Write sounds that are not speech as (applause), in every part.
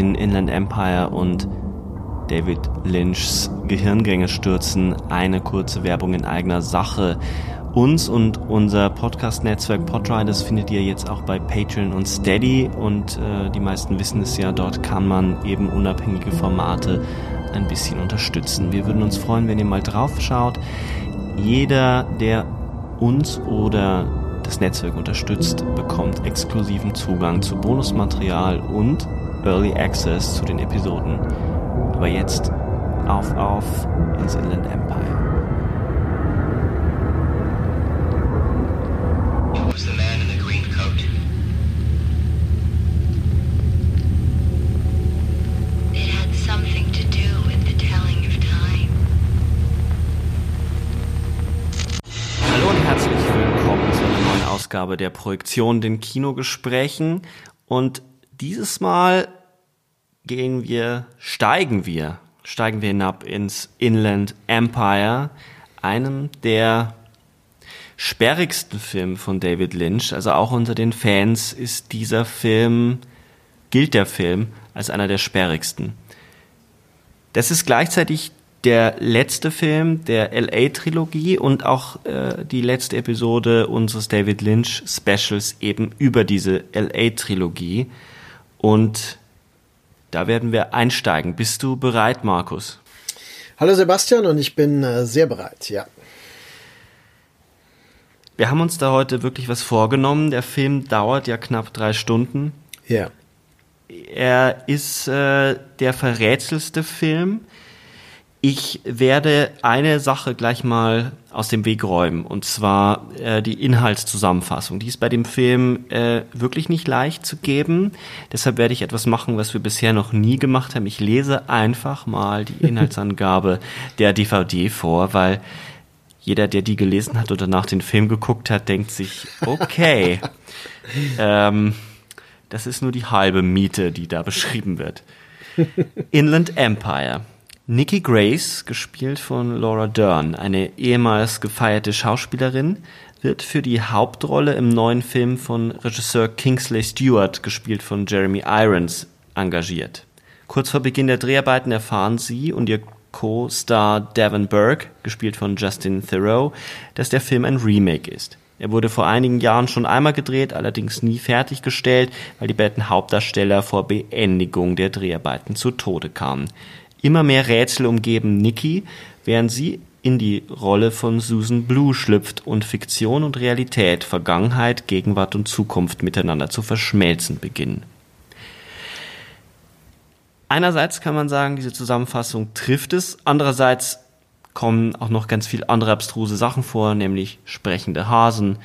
In Inland Empire und David Lynchs Gehirngänge stürzen, eine kurze Werbung in eigener Sache. Uns und unser Podcast-Netzwerk Podriders findet ihr jetzt auch bei Patreon und Steady und äh, die meisten wissen es ja, dort kann man eben unabhängige Formate ein bisschen unterstützen. Wir würden uns freuen, wenn ihr mal drauf schaut. Jeder, der uns oder das Netzwerk unterstützt, bekommt exklusiven Zugang zu Bonusmaterial und Early Access zu den Episoden. Aber jetzt auf auf ins Inland Empire. Der Projektion, den Kinogesprächen. Und dieses Mal gehen wir, steigen wir, steigen wir hinab ins Inland Empire, einem der sperrigsten Filme von David Lynch. Also auch unter den Fans ist dieser Film, gilt der Film als einer der sperrigsten. Das ist gleichzeitig der letzte Film der LA-Trilogie und auch äh, die letzte Episode unseres David Lynch Specials eben über diese LA-Trilogie. Und da werden wir einsteigen. Bist du bereit, Markus? Hallo Sebastian und ich bin äh, sehr bereit, ja. Wir haben uns da heute wirklich was vorgenommen. Der Film dauert ja knapp drei Stunden. Ja. Er ist äh, der verrätselste Film. Ich werde eine Sache gleich mal aus dem Weg räumen, und zwar äh, die Inhaltszusammenfassung. Die ist bei dem Film äh, wirklich nicht leicht zu geben. Deshalb werde ich etwas machen, was wir bisher noch nie gemacht haben. Ich lese einfach mal die (laughs) Inhaltsangabe der DVD vor, weil jeder, der die gelesen hat und danach den Film geguckt hat, denkt sich, okay, (laughs) ähm, das ist nur die halbe Miete, die da beschrieben wird. Inland Empire. Nikki Grace, gespielt von Laura Dern, eine ehemals gefeierte Schauspielerin, wird für die Hauptrolle im neuen Film von Regisseur Kingsley Stewart, gespielt von Jeremy Irons, engagiert. Kurz vor Beginn der Dreharbeiten erfahren sie und ihr Co-Star Devon Burke, gespielt von Justin Theroux, dass der Film ein Remake ist. Er wurde vor einigen Jahren schon einmal gedreht, allerdings nie fertiggestellt, weil die beiden Hauptdarsteller vor Beendigung der Dreharbeiten zu Tode kamen. Immer mehr Rätsel umgeben Nikki, während sie in die Rolle von Susan Blue schlüpft und Fiktion und Realität, Vergangenheit, Gegenwart und Zukunft miteinander zu verschmelzen beginnen. Einerseits kann man sagen, diese Zusammenfassung trifft es, andererseits kommen auch noch ganz viel andere abstruse Sachen vor, nämlich sprechende Hasen,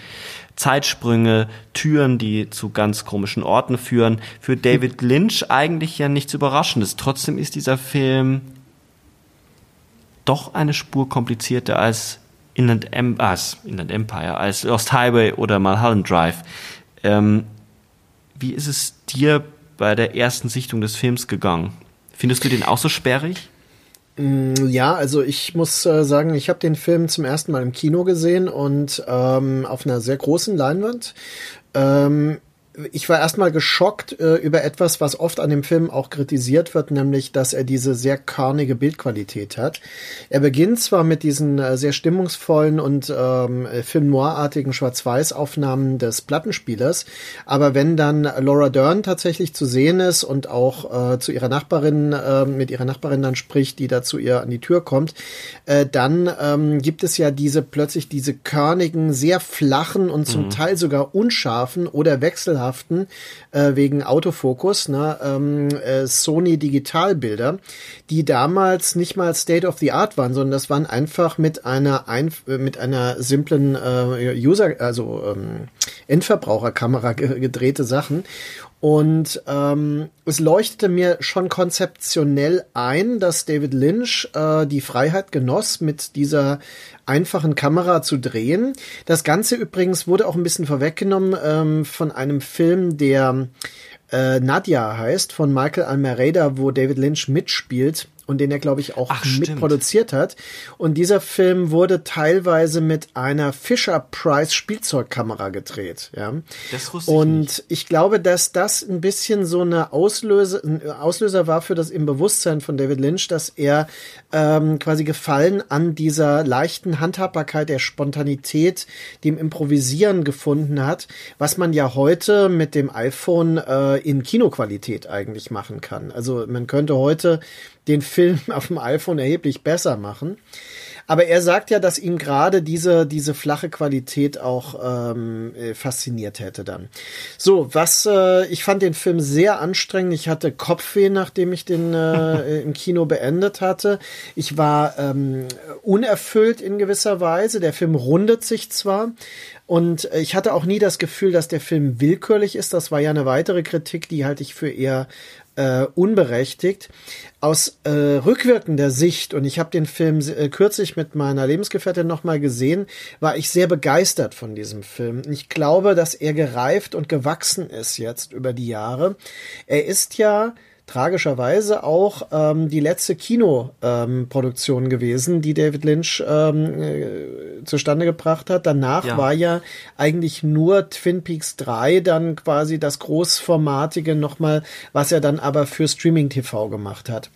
Zeitsprünge, Türen, die zu ganz komischen Orten führen. Für David Lynch eigentlich ja nichts Überraschendes. Trotzdem ist dieser Film doch eine Spur komplizierter als Inland, em als Inland Empire, als Lost Highway oder Mulholland Drive. Ähm, wie ist es dir bei der ersten Sichtung des Films gegangen? Findest du den auch so sperrig? Mm, Ja, also ich muss äh, sagen, ich habe den Film zum ersten Mal im Kino gesehen und ähm, auf einer sehr großen Leinwand. Ähm, ich war erstmal geschockt äh, über etwas, was oft an dem Film auch kritisiert wird, nämlich, dass er diese sehr körnige Bildqualität hat. Er beginnt zwar mit diesen äh, sehr stimmungsvollen und ähm, Film noir-artigen Schwarz-Weiß-Aufnahmen des Plattenspielers, aber wenn dann Laura Dern tatsächlich zu sehen ist und auch äh, zu ihrer Nachbarin, äh, mit ihrer Nachbarin dann spricht, die da zu ihr an die Tür kommt, äh, dann ähm, gibt es ja diese plötzlich diese körnigen, sehr flachen und zum mhm. Teil sogar unscharfen oder wechselhaften äh, wegen Autofokus, ne, ähm, äh, Sony Digitalbilder, die damals nicht mal State of the Art waren, sondern das waren einfach mit einer Einf äh, mit einer simplen äh, User, also ähm, Endverbraucherkamera gedrehte Sachen. Und ähm, es leuchtete mir schon konzeptionell ein, dass David Lynch äh, die Freiheit genoss, mit dieser einfachen Kamera zu drehen. Das Ganze übrigens wurde auch ein bisschen vorweggenommen ähm, von einem Film, der äh, Nadia heißt, von Michael Almereda, wo David Lynch mitspielt und den er, glaube ich, auch Ach, mitproduziert hat. Und dieser Film wurde teilweise mit einer Fisher Price Spielzeugkamera gedreht. Ja. Das wusste ich Und nicht. ich glaube, dass das ein bisschen so eine Auslöser, ein Auslöser war für das im Bewusstsein von David Lynch, dass er ähm, quasi Gefallen an dieser leichten Handhabbarkeit der Spontanität, dem Improvisieren gefunden hat, was man ja heute mit dem iPhone äh, in Kinoqualität eigentlich machen kann. Also man könnte heute den Film (laughs) auf dem iPhone erheblich besser machen. Aber er sagt ja, dass ihn gerade diese, diese flache Qualität auch ähm, äh, fasziniert hätte dann. So, was, äh, ich fand den Film sehr anstrengend. Ich hatte Kopfweh, nachdem ich den äh, (laughs) im Kino beendet hatte. Ich war ähm, unerfüllt in gewisser Weise. Der Film rundet sich zwar, und ich hatte auch nie das Gefühl, dass der Film willkürlich ist. Das war ja eine weitere Kritik, die halte ich für eher äh, unberechtigt. Aus äh, rückwirkender Sicht, und ich habe den Film äh, kürzlich mit meiner Lebensgefährtin nochmal gesehen, war ich sehr begeistert von diesem Film. Ich glaube, dass er gereift und gewachsen ist jetzt über die Jahre. Er ist ja tragischerweise auch ähm, die letzte Kinoproduktion ähm, gewesen, die David Lynch ähm, äh, zustande gebracht hat. Danach ja. war ja eigentlich nur Twin Peaks 3 dann quasi das großformatige nochmal, was er dann aber für Streaming TV gemacht hat.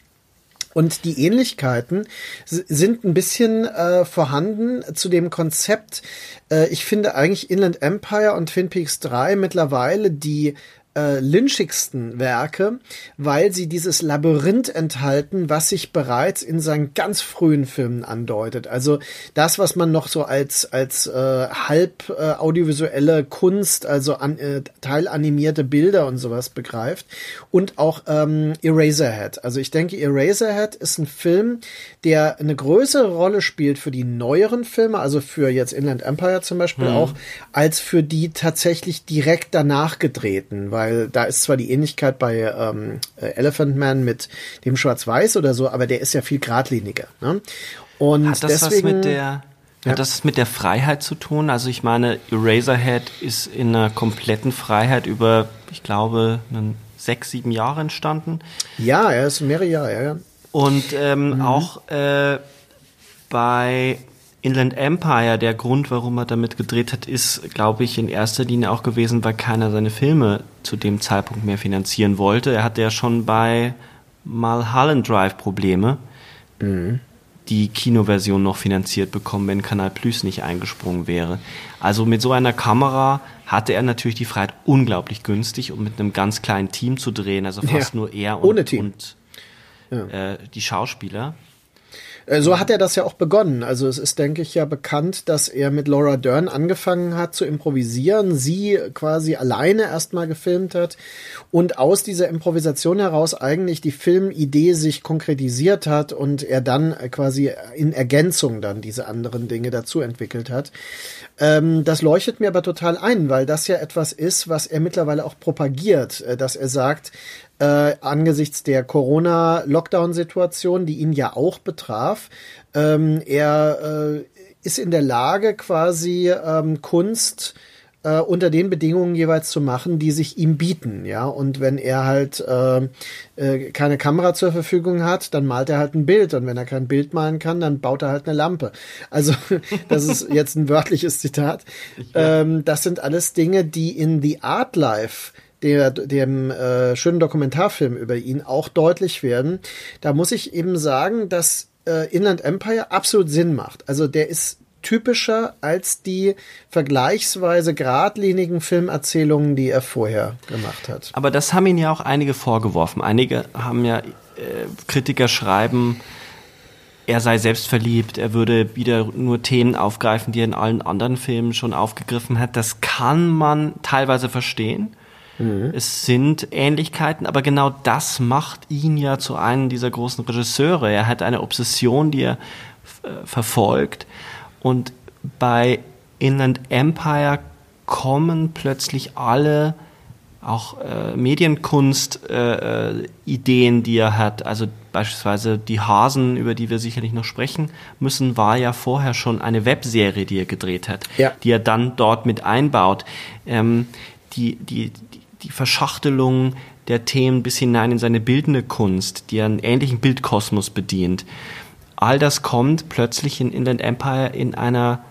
Und die Ähnlichkeiten sind ein bisschen äh, vorhanden zu dem Konzept. Äh, ich finde eigentlich Inland Empire und Twin Peaks 3 mittlerweile die äh, lynchigsten Werke, weil sie dieses Labyrinth enthalten, was sich bereits in seinen ganz frühen Filmen andeutet. Also das, was man noch so als als äh, halb äh, audiovisuelle Kunst, also an, äh, teilanimierte Bilder und sowas begreift und auch ähm, Eraserhead. Also ich denke, Eraserhead ist ein Film, der eine größere Rolle spielt für die neueren Filme, also für jetzt Inland Empire zum Beispiel mhm. auch, als für die tatsächlich direkt danach gedrehten, weil weil da ist zwar die Ähnlichkeit bei ähm, Elephant Man mit dem Schwarz-Weiß oder so, aber der ist ja viel geradliniger. Ne? Und Hat das deswegen, was mit der ja. Hat das mit der Freiheit zu tun? Also ich meine, Eraserhead ist in einer kompletten Freiheit über, ich glaube, sechs, sieben Jahre entstanden. Ja, er ist mehrere Jahre, ja. ja. Und ähm, mhm. auch äh, bei Inland Empire, der Grund, warum er damit gedreht hat, ist, glaube ich, in erster Linie auch gewesen, weil keiner seine Filme zu dem Zeitpunkt mehr finanzieren wollte. Er hatte ja schon bei Mulholland Drive Probleme, mhm. die Kinoversion noch finanziert bekommen, wenn Kanal Plus nicht eingesprungen wäre. Also mit so einer Kamera hatte er natürlich die Freiheit, unglaublich günstig und mit einem ganz kleinen Team zu drehen, also fast ja, nur er und, und ja. äh, die Schauspieler. Äh, so hat er das ja auch begonnen. Also es ist, denke ich, ja bekannt, dass er mit Laura Dern angefangen hat zu improvisieren, sie quasi alleine erstmal gefilmt hat und aus dieser Improvisation heraus eigentlich die Filmidee sich konkretisiert hat und er dann quasi in Ergänzung dann diese anderen Dinge dazu entwickelt hat. Ähm, das leuchtet mir aber total ein, weil das ja etwas ist, was er mittlerweile auch propagiert, äh, dass er sagt, äh, angesichts der Corona-Lockdown-Situation, die ihn ja auch betraf. Ähm, er äh, ist in der Lage, quasi ähm, Kunst äh, unter den Bedingungen jeweils zu machen, die sich ihm bieten, ja. Und wenn er halt äh, äh, keine Kamera zur Verfügung hat, dann malt er halt ein Bild. Und wenn er kein Bild malen kann, dann baut er halt eine Lampe. Also (laughs) das ist jetzt ein wörtliches Zitat. Ähm, das sind alles Dinge, die in The Art Life der, dem äh, schönen Dokumentarfilm über ihn auch deutlich werden. Da muss ich eben sagen, dass äh, Inland Empire absolut Sinn macht. Also der ist typischer als die vergleichsweise geradlinigen Filmerzählungen, die er vorher gemacht hat. Aber das haben ihn ja auch einige vorgeworfen. Einige haben ja, äh, Kritiker schreiben, er sei selbstverliebt, er würde wieder nur Themen aufgreifen, die er in allen anderen Filmen schon aufgegriffen hat. Das kann man teilweise verstehen. Mhm. Es sind Ähnlichkeiten, aber genau das macht ihn ja zu einem dieser großen Regisseure. Er hat eine Obsession, die er äh, verfolgt und bei Inland Empire kommen plötzlich alle auch äh, Medienkunst-Ideen, äh, die er hat. Also beispielsweise die Hasen, über die wir sicherlich noch sprechen müssen, war ja vorher schon eine Webserie, die er gedreht hat, ja. die er dann dort mit einbaut. Ähm, die, die, die Verschachtelung der Themen bis hinein in seine bildende Kunst, die einen ähnlichen Bildkosmos bedient all das kommt plötzlich in Inland Empire in einer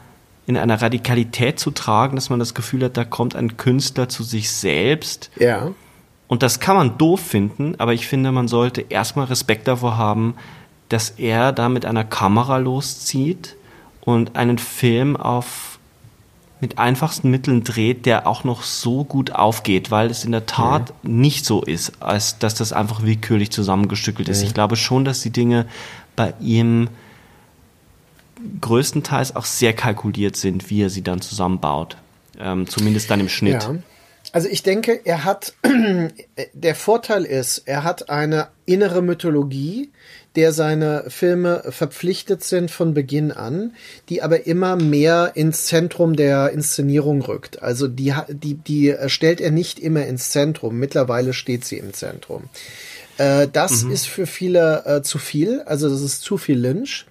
in einer Radikalität zu tragen, dass man das Gefühl hat, da kommt ein Künstler zu sich selbst. Ja. Und das kann man doof finden, aber ich finde, man sollte erstmal Respekt davor haben, dass er da mit einer Kamera loszieht und einen Film auf mit einfachsten Mitteln dreht, der auch noch so gut aufgeht, weil es in der Tat mhm. nicht so ist, als dass das einfach willkürlich zusammengestückelt ist. Mhm. Ich glaube schon, dass die Dinge bei ihm größtenteils auch sehr kalkuliert sind, wie er sie dann zusammenbaut. Ähm, zumindest dann im Schnitt. Ja. Also ich denke, er hat, (clears throat) der Vorteil ist, er hat eine innere Mythologie, der seine Filme verpflichtet sind von Beginn an, die aber immer mehr ins Zentrum der Inszenierung rückt. Also die, die, die stellt er nicht immer ins Zentrum. Mittlerweile steht sie im Zentrum. Äh, das mhm. ist für viele äh, zu viel, also das ist zu viel Lynch,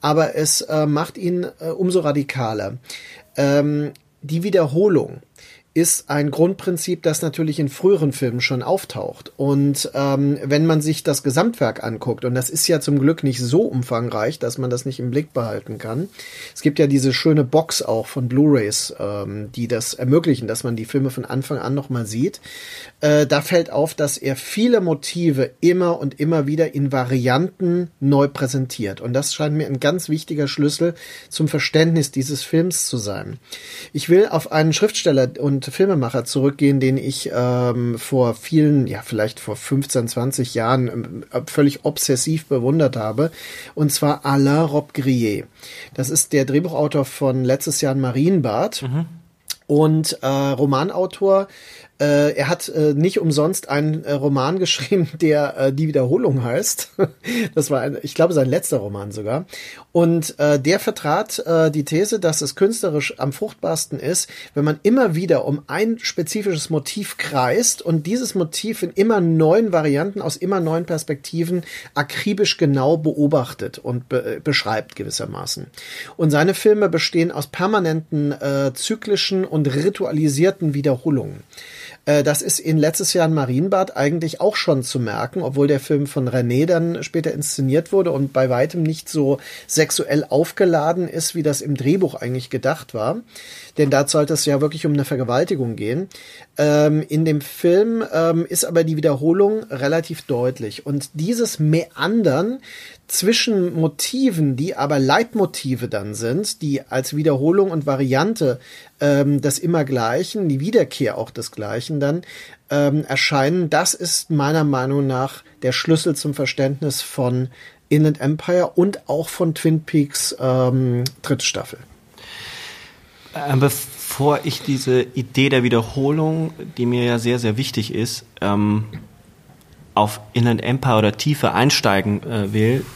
aber es äh, macht ihn äh, umso radikaler. Ähm, die Wiederholung ist ein Grundprinzip, das natürlich in früheren Filmen schon auftaucht. Und ähm, wenn man sich das Gesamtwerk anguckt, und das ist ja zum Glück nicht so umfangreich, dass man das nicht im Blick behalten kann. Es gibt ja diese schöne Box auch von Blu-rays, ähm, die das ermöglichen, dass man die Filme von Anfang an nochmal sieht. Äh, da fällt auf, dass er viele Motive immer und immer wieder in Varianten neu präsentiert. Und das scheint mir ein ganz wichtiger Schlüssel zum Verständnis dieses Films zu sein. Ich will auf einen Schriftsteller und und Filmemacher zurückgehen, den ich ähm, vor vielen, ja vielleicht vor 15, 20 Jahren ähm, völlig obsessiv bewundert habe. Und zwar Alain Robbe-Grillet. Das ist der Drehbuchautor von letztes Jahr in Marienbad. Mhm. Und äh, Romanautor äh, er hat äh, nicht umsonst einen äh, Roman geschrieben, (laughs) der äh, Die Wiederholung heißt. (laughs) das war, ein, ich glaube, sein letzter Roman sogar. Und äh, der vertrat äh, die These, dass es künstlerisch am fruchtbarsten ist, wenn man immer wieder um ein spezifisches Motiv kreist und dieses Motiv in immer neuen Varianten aus immer neuen Perspektiven akribisch genau beobachtet und be beschreibt gewissermaßen. Und seine Filme bestehen aus permanenten zyklischen und ritualisierten Wiederholungen. Äh, das ist in letztes Jahr in Marienbad eigentlich auch schon zu merken, obwohl der Film von René dann später inszeniert wurde und bei weitem nicht so sexuell aufgeladen ist, wie das im Drehbuch eigentlich gedacht war. Denn da sollte es ja wirklich um eine Vergewaltigung gehen. Ähm, in dem Film ähm, ist aber die Wiederholung relativ deutlich. Und dieses Meandern zwischen Motiven, die aber Leitmotive dann sind, die als Wiederholung und Variante ähm, des Immergleichen, die Wiederkehr auch des Gleichen dann ähm, erscheinen, das ist meiner Meinung nach der Schlüssel zum Verständnis von Inland Empire und auch von Twin Peaks ähm, dritte Staffel. Äh, bevor ich diese Idee der Wiederholung, die mir ja sehr, sehr wichtig ist, ähm, auf Inland Empire oder tiefer einsteigen äh, will,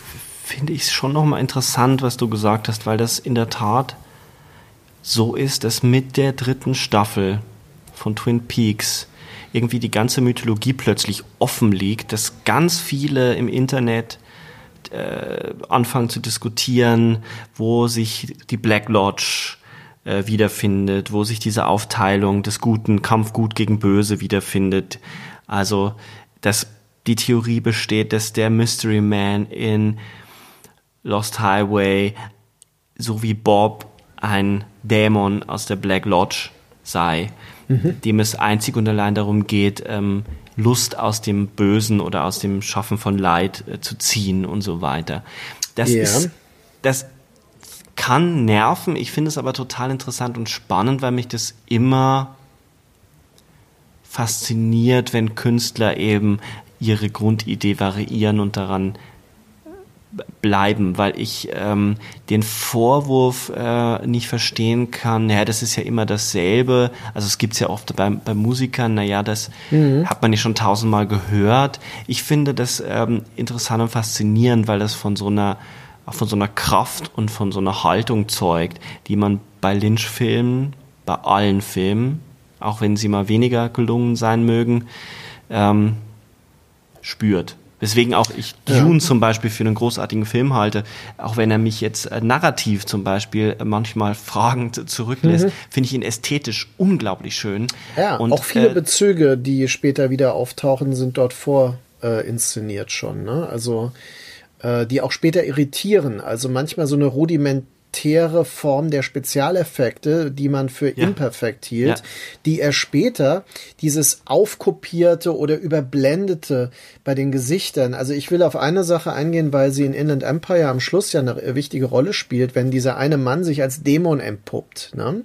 finde ich es schon nochmal interessant, was du gesagt hast, weil das in der Tat so ist, dass mit der dritten Staffel von Twin Peaks irgendwie die ganze Mythologie plötzlich offen liegt, dass ganz viele im Internet äh, anfangen zu diskutieren, wo sich die Black Lodge äh, wiederfindet, wo sich diese Aufteilung des guten Kampf gut gegen böse wiederfindet. Also, dass die Theorie besteht, dass der Mystery Man in Lost Highway so wie Bob ein Dämon aus der Black Lodge sei, mhm. dem es einzig und allein darum geht, ähm, Lust aus dem Bösen oder aus dem Schaffen von Leid äh, zu ziehen und so weiter. Das yeah. ist, das kann nerven. Ich finde es aber total interessant und spannend, weil mich das immer fasziniert, wenn Künstler eben ihre Grundidee variieren und daran bleiben, weil ich ähm, den Vorwurf äh, nicht verstehen kann, naja, das ist ja immer dasselbe. Also es gibt's ja oft bei, bei Musikern, naja, das mhm. hat man ja schon tausendmal gehört. Ich finde das ähm, interessant und faszinierend, weil das von so einer von so einer Kraft und von so einer Haltung zeugt, die man bei Lynch-Filmen, bei allen Filmen, auch wenn sie mal weniger gelungen sein mögen, ähm, spürt. Weswegen auch ich Dune ja. zum Beispiel für einen großartigen Film halte, auch wenn er mich jetzt äh, narrativ zum Beispiel manchmal fragend zurücklässt, mhm. finde ich ihn ästhetisch unglaublich schön. Ja, und, auch viele äh, Bezüge, die später wieder auftauchen, sind dort vorinszeniert äh, schon. Ne? Also äh, die auch später irritieren. Also manchmal so eine Rudiment rudimentäre Form der Spezialeffekte, die man für ja. imperfekt hielt, ja. die er später dieses aufkopierte oder überblendete bei den Gesichtern. Also ich will auf eine Sache eingehen, weil sie in Inland Empire am Schluss ja eine wichtige Rolle spielt, wenn dieser eine Mann sich als Dämon entpuppt, ne?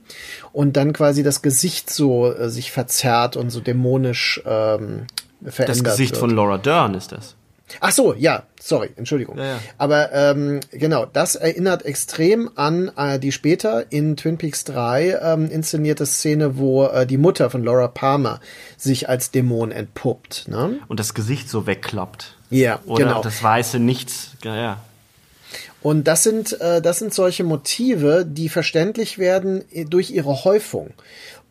Und dann quasi das Gesicht so äh, sich verzerrt und so dämonisch ähm, verändert Das Gesicht wird. von Laura Dern ist das. Ach so, ja, sorry, Entschuldigung. Ja, ja. Aber ähm, genau, das erinnert extrem an äh, die später in Twin Peaks 3 ähm, inszenierte Szene, wo äh, die Mutter von Laura Palmer sich als Dämon entpuppt. Ne? Und das Gesicht so wegklappt. Ja, Oder genau. das weiße Nichts. Ja, ja. Und das sind, äh, das sind solche Motive, die verständlich werden äh, durch ihre Häufung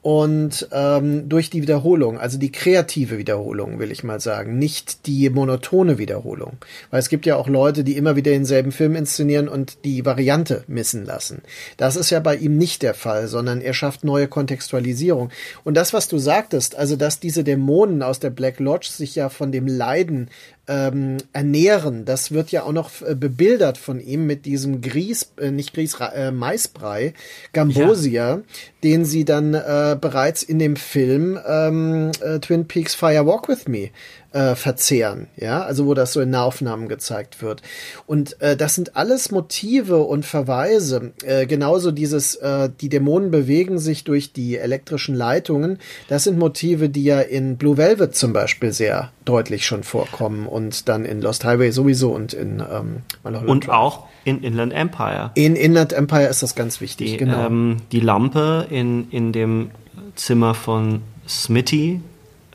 und ähm, durch die Wiederholung, also die kreative Wiederholung, will ich mal sagen, nicht die monotone Wiederholung. Weil es gibt ja auch Leute, die immer wieder denselben Film inszenieren und die Variante missen lassen. Das ist ja bei ihm nicht der Fall, sondern er schafft neue Kontextualisierung. Und das, was du sagtest, also dass diese Dämonen aus der Black Lodge sich ja von dem Leiden ähm, ernähren. Das wird ja auch noch äh, bebildert von ihm mit diesem Grieß, äh, nicht Grieß, äh, Maisbrei, Gambosia, ja. den sie dann äh, bereits in dem Film ähm, äh, Twin Peaks Fire Walk With Me äh, verzehren, ja, also wo das so in Nahaufnahmen gezeigt wird. Und äh, das sind alles Motive und Verweise. Äh, genauso dieses, äh, die Dämonen bewegen sich durch die elektrischen Leitungen. Das sind Motive, die ja in Blue Velvet zum Beispiel sehr deutlich schon vorkommen und dann in Lost Highway sowieso und in ähm, und Drive. auch in Inland Empire. In Inland Empire ist das ganz wichtig, die, genau. Ähm, die Lampe in, in dem Zimmer von Smitty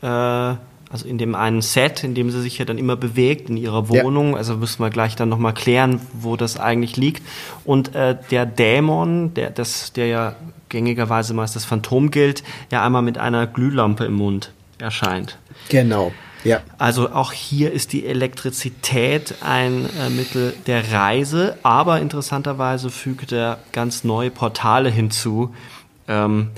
äh, also in dem einen Set, in dem sie sich ja dann immer bewegt, in ihrer Wohnung. Ja. Also müssen wir gleich dann nochmal klären, wo das eigentlich liegt. Und äh, der Dämon, der, das, der ja gängigerweise meist das Phantom gilt, ja einmal mit einer Glühlampe im Mund erscheint. Genau. Ja. Also auch hier ist die Elektrizität ein äh, Mittel der Reise, aber interessanterweise fügt er ganz neue Portale hinzu. Ähm,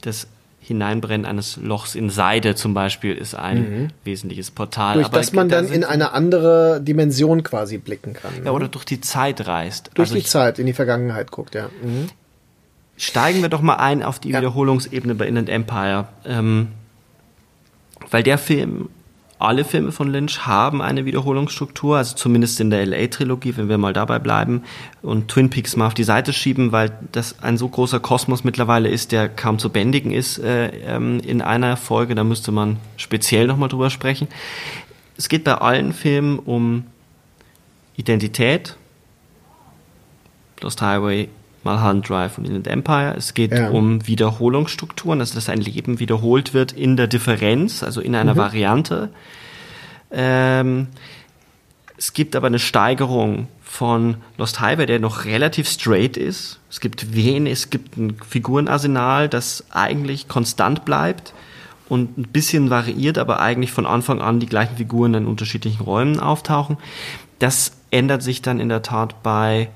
das Hineinbrennen eines Lochs in Seide zum Beispiel ist ein mhm. wesentliches Portal. Durch das man dann in eine andere Dimension quasi blicken kann. Ja, ne? oder durch die Zeit reist. Durch also die Zeit, in die Vergangenheit guckt, ja. Mhm. Steigen wir doch mal ein auf die ja. Wiederholungsebene bei Inland Empire. Ähm, weil der Film alle Filme von Lynch haben eine Wiederholungsstruktur, also zumindest in der LA-Trilogie, wenn wir mal dabei bleiben und Twin Peaks mal auf die Seite schieben, weil das ein so großer Kosmos mittlerweile ist, der kaum zu bändigen ist äh, ähm, in einer Folge. Da müsste man speziell nochmal drüber sprechen. Es geht bei allen Filmen um Identität, Lost Highway, Mulholland Drive und Inland Empire. Es geht ja. um Wiederholungsstrukturen, also dass ein Leben wiederholt wird in der Differenz, also in einer mhm. Variante. Ähm, es gibt aber eine Steigerung von Lost Highway, der noch relativ straight ist. Es gibt wenig, es gibt ein Figurenarsenal, das eigentlich konstant bleibt und ein bisschen variiert, aber eigentlich von Anfang an die gleichen Figuren in unterschiedlichen Räumen auftauchen. Das ändert sich dann in der Tat bei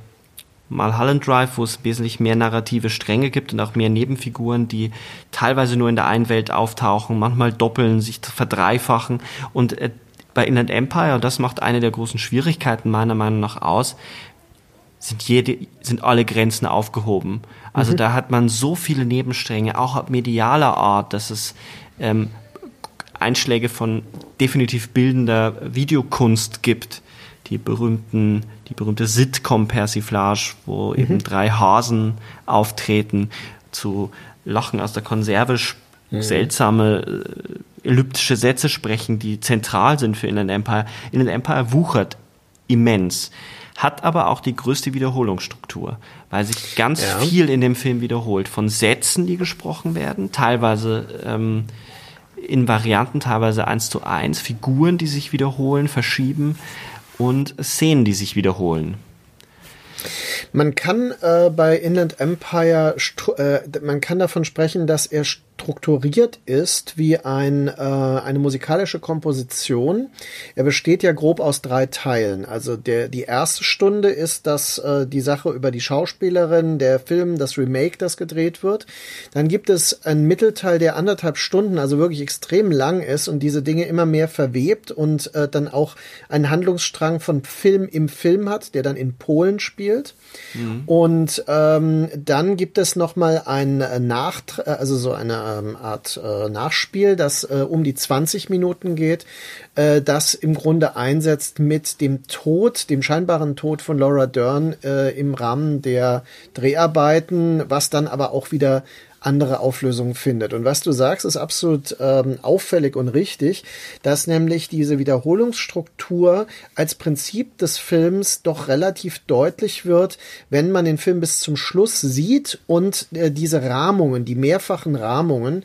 Mulholland Drive, wo es wesentlich mehr narrative Stränge gibt und auch mehr Nebenfiguren, die teilweise nur in der einen Welt auftauchen, manchmal doppeln, sich verdreifachen. Und äh, bei Inland Empire, und das macht eine der großen Schwierigkeiten meiner Meinung nach aus, sind jede, sind alle Grenzen aufgehoben. Also mhm. da hat man so viele Nebenstränge, auch medialer Art, dass es ähm, Einschläge von definitiv bildender Videokunst gibt. Die berühmten, die berühmte Sitcom-Persiflage, wo mhm. eben drei Hasen auftreten, zu Lachen aus der Konserve, mhm. seltsame äh, elliptische Sätze sprechen, die zentral sind für Inland Empire. Inland Empire wuchert immens hat aber auch die größte Wiederholungsstruktur, weil sich ganz ja. viel in dem Film wiederholt. Von Sätzen, die gesprochen werden, teilweise ähm, in Varianten, teilweise eins zu eins, Figuren, die sich wiederholen, verschieben und Szenen, die sich wiederholen. Man kann äh, bei Inland Empire, äh, man kann davon sprechen, dass er strukturiert ist wie ein, äh, eine musikalische Komposition. Er besteht ja grob aus drei Teilen. Also der, die erste Stunde ist das, äh, die Sache über die Schauspielerin, der Film, das Remake, das gedreht wird. Dann gibt es einen Mittelteil, der anderthalb Stunden, also wirklich extrem lang ist und diese Dinge immer mehr verwebt und äh, dann auch einen Handlungsstrang von Film im Film hat, der dann in Polen spielt. Mhm. Und ähm, dann gibt es noch mal ein äh, Nachtrag, äh, also so eine ähm, Art äh, Nachspiel, das äh, um die 20 Minuten geht, äh, das im Grunde einsetzt mit dem Tod, dem scheinbaren Tod von Laura Dern äh, im Rahmen der Dreharbeiten, was dann aber auch wieder andere Auflösungen findet. Und was du sagst, ist absolut ähm, auffällig und richtig, dass nämlich diese Wiederholungsstruktur als Prinzip des Films doch relativ deutlich wird, wenn man den Film bis zum Schluss sieht und äh, diese Rahmungen, die mehrfachen Rahmungen,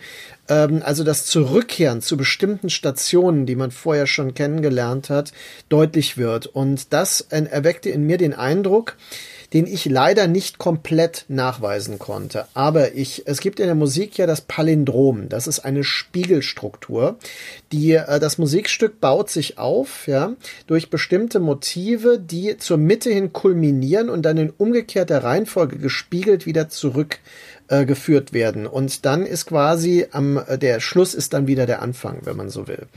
ähm, also das Zurückkehren zu bestimmten Stationen, die man vorher schon kennengelernt hat, deutlich wird. Und das erweckte in mir den Eindruck, den ich leider nicht komplett nachweisen konnte. Aber ich, es gibt in der Musik ja das Palindrom. Das ist eine Spiegelstruktur. Die, äh, das Musikstück baut sich auf, ja, durch bestimmte Motive, die zur Mitte hin kulminieren und dann in umgekehrter Reihenfolge gespiegelt wieder zurück äh, geführt werden. Und dann ist quasi am, äh, der Schluss ist dann wieder der Anfang, wenn man so will.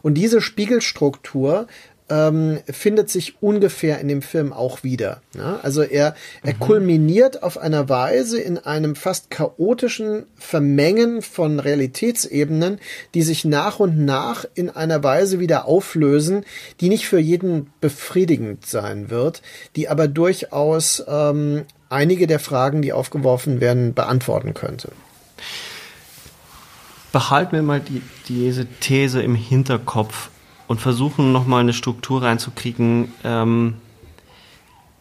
Und diese Spiegelstruktur ähm, findet sich ungefähr in dem Film auch wieder. Ne? Also er, er mhm. kulminiert auf einer Weise in einem fast chaotischen Vermengen von Realitätsebenen, die sich nach und nach in einer Weise wieder auflösen, die nicht für jeden befriedigend sein wird, die aber durchaus ähm, einige der Fragen, die aufgeworfen werden, beantworten könnte. Behalten wir mal die, diese These im Hinterkopf und versuchen nochmal eine Struktur reinzukriegen. Ähm,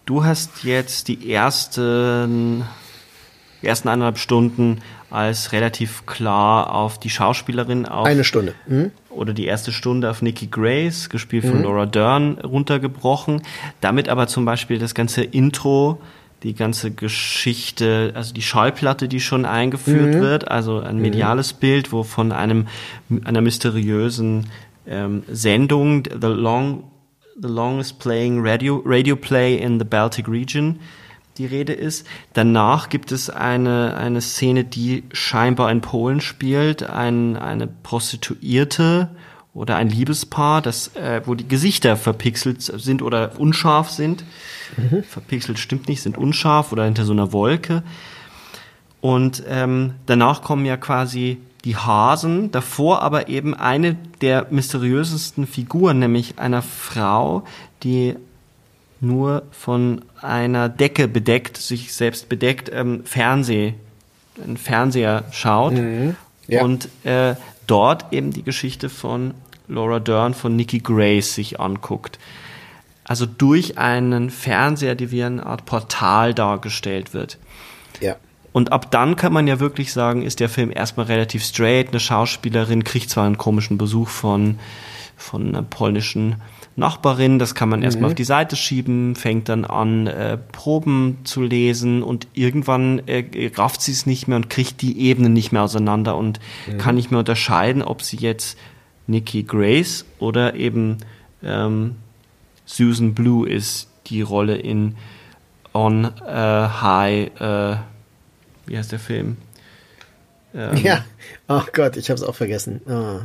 du hast jetzt die ersten, die ersten eineinhalb Stunden als relativ klar auf die Schauspielerin auf. Eine Stunde. Mhm. Oder die erste Stunde auf Nikki Grace, gespielt von mhm. Laura Dern, runtergebrochen. Damit aber zum Beispiel das ganze Intro die ganze Geschichte, also die Schallplatte, die schon eingeführt mhm. wird, also ein mhm. mediales mhm. Bild, wo von einem, einer mysteriösen ähm, Sendung, the, long, the longest playing radio, radio play in the Baltic region, die Rede ist. Danach gibt es eine, eine Szene, die scheinbar in Polen spielt, ein, eine Prostituierte oder ein Liebespaar, das, äh, wo die Gesichter verpixelt sind oder unscharf sind. Mhm. Verpixelt stimmt nicht, sind unscharf oder hinter so einer Wolke. Und ähm, danach kommen ja quasi die Hasen, davor aber eben eine der mysteriösesten Figuren, nämlich einer Frau, die nur von einer Decke bedeckt, sich selbst bedeckt, ähm, Fernseh, einen Fernseher schaut mhm. ja. und äh, dort eben die Geschichte von Laura Dern, von Nikki Grace sich anguckt. Also durch einen Fernseher, die wie eine Art Portal dargestellt wird. Ja. Und ab dann kann man ja wirklich sagen, ist der Film erstmal relativ straight. Eine Schauspielerin kriegt zwar einen komischen Besuch von, von einer polnischen Nachbarin, das kann man mhm. erstmal auf die Seite schieben, fängt dann an, äh, Proben zu lesen und irgendwann äh, rafft sie es nicht mehr und kriegt die Ebenen nicht mehr auseinander und mhm. kann nicht mehr unterscheiden, ob sie jetzt Nikki Grace oder eben ähm, Susan Blue ist, die Rolle in on äh, High, äh, wie heißt der Film? (laughs) Ähm, Ja. Oh Gott, ich habe es auch vergessen. Ah.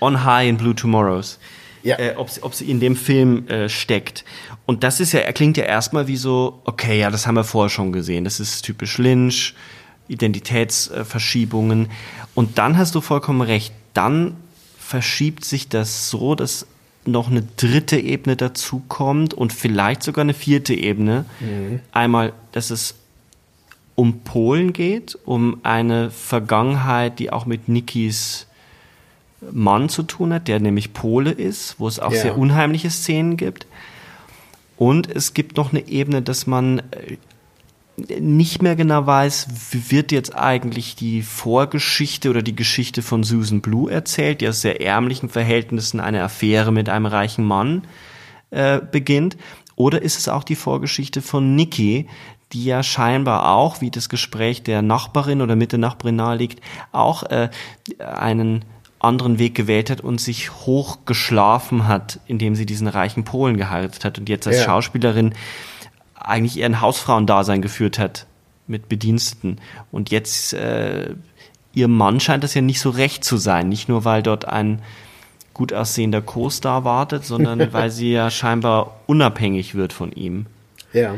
On High in Blue Tomorrows. Ja. Äh, ob, sie, ob sie in dem Film äh, steckt. Und das ist ja, er klingt ja erstmal wie so, okay, ja, das haben wir vorher schon gesehen. Das ist typisch Lynch, Identitätsverschiebungen. Und dann hast du vollkommen recht. Dann verschiebt sich das so, dass noch eine dritte Ebene dazukommt und vielleicht sogar eine vierte Ebene. Einmal, dass es um Polen geht, um eine Vergangenheit, die auch mit Nikis Mann zu tun hat, der nämlich Pole ist, wo es auch Ja. sehr unheimliche Szenen gibt. Und es gibt noch eine Ebene, dass man äh, nicht mehr genau weiß, wie wird jetzt eigentlich die Vorgeschichte oder die Geschichte von Susan Blue erzählt, die aus sehr ärmlichen Verhältnissen eine Affäre mit einem reichen Mann äh, beginnt. Oder ist es auch die Vorgeschichte von Nikki, die ja scheinbar auch, wie das Gespräch der Nachbarin oder mit der Nachbarin naheliegt, auch äh, einen anderen Weg gewählt hat und sich hochgeschlafen hat, indem sie diesen reichen Polen geheiratet hat und jetzt als Ja. Schauspielerin eigentlich eher ein Hausfrauendasein geführt hat mit Bediensteten. Und jetzt äh, ihr Mann scheint das ja nicht so recht zu sein. Nicht nur, weil dort ein gut aussehender Co-Star wartet, sondern (laughs) weil sie ja scheinbar unabhängig wird von ihm. Ja.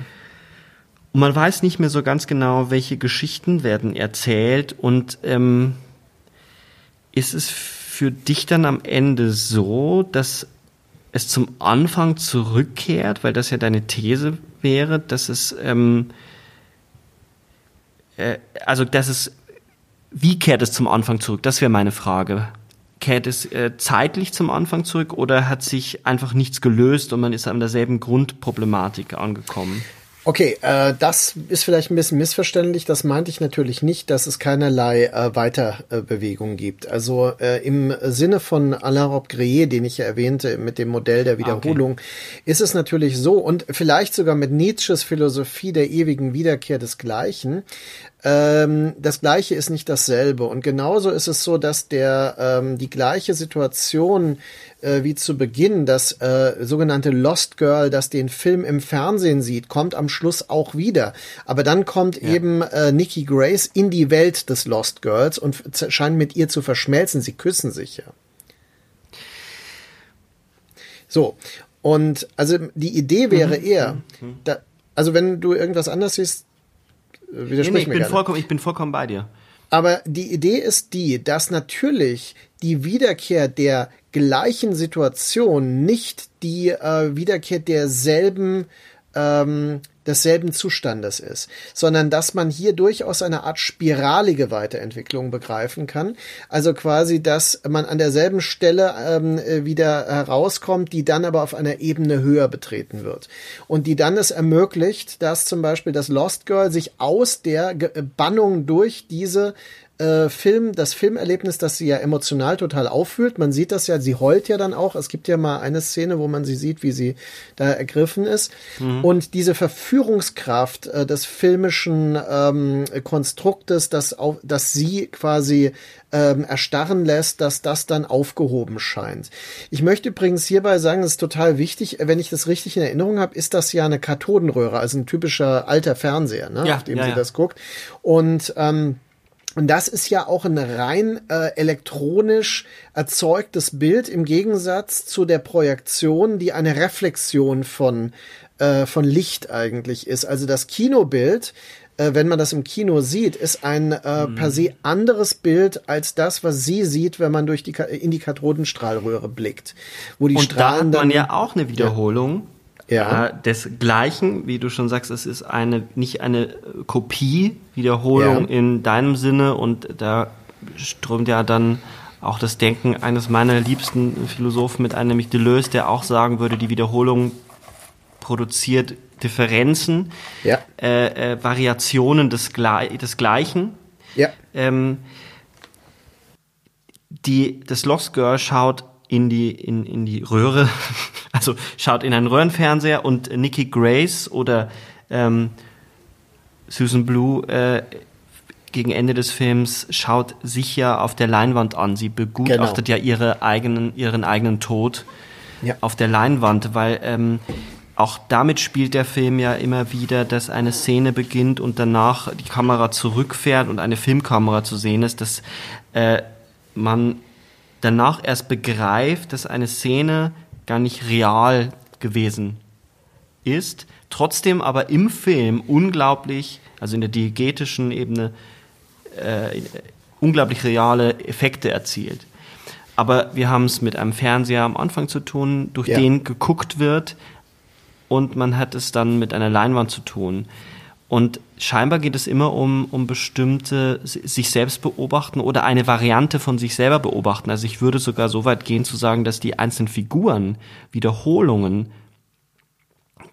Und man weiß nicht mehr so ganz genau, welche Geschichten werden erzählt und ähm, ist es für dich dann am Ende so, dass es zum Anfang zurückkehrt, weil das ja deine These wäre, dass es ähm, äh, also dass es wie kehrt es zum Anfang zurück? Das wäre meine Frage. Kehrt es äh, zeitlich zum Anfang zurück oder hat sich einfach nichts gelöst und man ist an derselben Grundproblematik angekommen? Okay, äh, das ist vielleicht ein bisschen missverständlich. Das meinte ich natürlich nicht, dass es keinerlei äh, Weiterbewegung gibt. Also äh, im Sinne von Alain Robbe-Grillet, den ich ja erwähnte, mit dem Modell der Wiederholung, ist es natürlich so und vielleicht sogar mit Nietzsches Philosophie der ewigen Wiederkehr des Gleichen. Ähm, das Gleiche ist nicht dasselbe und genauso ist es so, dass der ähm, die gleiche Situation äh, wie zu Beginn, das äh, sogenannte Lost Girl, das den Film im Fernsehen sieht, kommt am Schluss auch wieder. Aber dann kommt eben äh, Nikki Grace in die Welt des Lost Girls und scheint mit ihr zu verschmelzen. Sie küssen sich ja. So. Und also die Idee wäre eher, da, also wenn du irgendwas anderes siehst, äh, Nee, nee, ich, mir bin vollkommen, ich bin vollkommen bei dir. Aber die Idee ist die, dass natürlich die Wiederkehr der gleichen Situation nicht die äh, Wiederkehr derselben ähm, desselben Zustandes ist, sondern dass man hier durchaus eine Art spiralige Weiterentwicklung begreifen kann. Also quasi, dass man an derselben Stelle ähm, äh, wieder herauskommt, die dann aber auf einer Ebene höher betreten wird. Und die dann es ermöglicht, dass zum Beispiel das Lost Girl sich aus der Bannung durch diese äh, Film, das Filmerlebnis, das sie ja emotional total auffühlt. Man sieht das ja, sie heult ja dann auch. Es gibt ja mal eine Szene, wo man sie sieht, wie sie da ergriffen ist. Und diese Verführungskraft äh, des filmischen ähm, Konstruktes, das, auf, das sie quasi ähm, erstarren lässt, dass das dann aufgehoben scheint. Ich möchte übrigens hierbei sagen, das ist total wichtig, wenn ich das richtig in Erinnerung habe, ist das ja eine Kathodenröhre, also ein typischer alter Fernseher, ne, Ja, auf dem ja, sie ja. das guckt. Und ähm, und das ist ja auch ein rein äh, elektronisch erzeugtes Bild im Gegensatz zu der Projektion, die eine Reflexion von, äh, von Licht eigentlich ist. Also das Kinobild, äh, wenn man das im Kino sieht, ist ein äh, Mhm. per se anderes Bild als das, was sie sieht, wenn man durch die, in die Kathodenstrahlröhre blickt. Wo die Und da Strahlen hat man dann, ja auch eine Wiederholung Ja. Äh, des Gleichen, wie du schon sagst, es ist eine nicht eine äh, Kopie, Wiederholung Ja. in deinem Sinne und da strömt ja dann auch das Denken eines meiner liebsten Philosophen mit ein, nämlich Deleuze, der auch sagen würde, die Wiederholung produziert Differenzen, Ja. äh, äh, Variationen des, Gle Gleichen. ja, Ähm, die, das Lost Girl schaut in die, in, in die Röhre, (laughs) also schaut in einen Röhrenfernseher und Nikki Grace oder ähm, Susan Blue äh, gegen Ende des Films schaut sich ja auf der Leinwand an. Sie begutachtet ja ihre eigenen, ihren eigenen Tod Ja. auf der Leinwand, weil ähm, auch damit spielt der Film ja immer wieder, dass eine Szene beginnt und danach die Kamera zurückfährt und eine Filmkamera zu sehen ist, dass äh, man danach erst begreift, dass eine Szene gar nicht real gewesen ist, trotzdem aber im Film unglaublich, also in der diegetischen Ebene, äh, unglaublich reale Effekte erzielt. Aber wir haben es mit einem Fernseher am Anfang zu tun, durch Ja. den geguckt wird und man hat es dann mit einer Leinwand zu tun. Und scheinbar geht es immer um, um bestimmte si- sich selbst beobachten oder eine Variante von sich selber beobachten. Also ich würde sogar so weit gehen zu sagen, dass die einzelnen Figuren Wiederholungen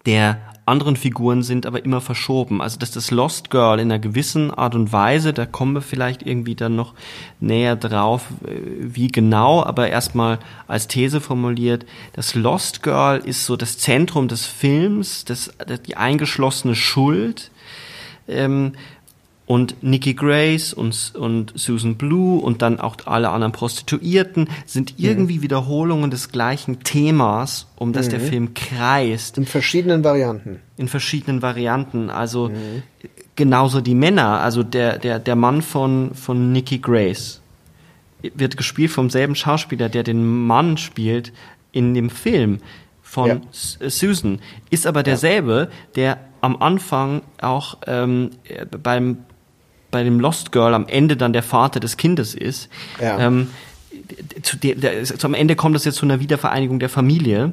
der anderen Figuren sind aber immer verschoben. Also dass das Lost Girl in einer gewissen Art und Weise, da kommen wir vielleicht irgendwie dann noch näher drauf, äh, wie genau, aber erstmal als These formuliert, das Lost Girl ist so das Zentrum des Films, das die eingeschlossene Schuld. Ähm, und Nikki Grace und, und Susan Blue und dann auch alle anderen Prostituierten sind irgendwie Wiederholungen des gleichen Themas, um das der Film kreist In verschiedenen Varianten. in verschiedenen Varianten. Also genauso die Männer. Also der, der, der Mann von, von Nikki Grace wird gespielt vom selben Schauspieler, der den Mann spielt in dem Film von Ja. Äh, Susan. Ist aber derselbe, der am Anfang auch ähm, äh, beim bei dem Lost Girl am Ende dann der Vater des Kindes ist. Ja. Ähm, zu der, der, zum Ende kommt es jetzt zu einer Wiedervereinigung der Familie.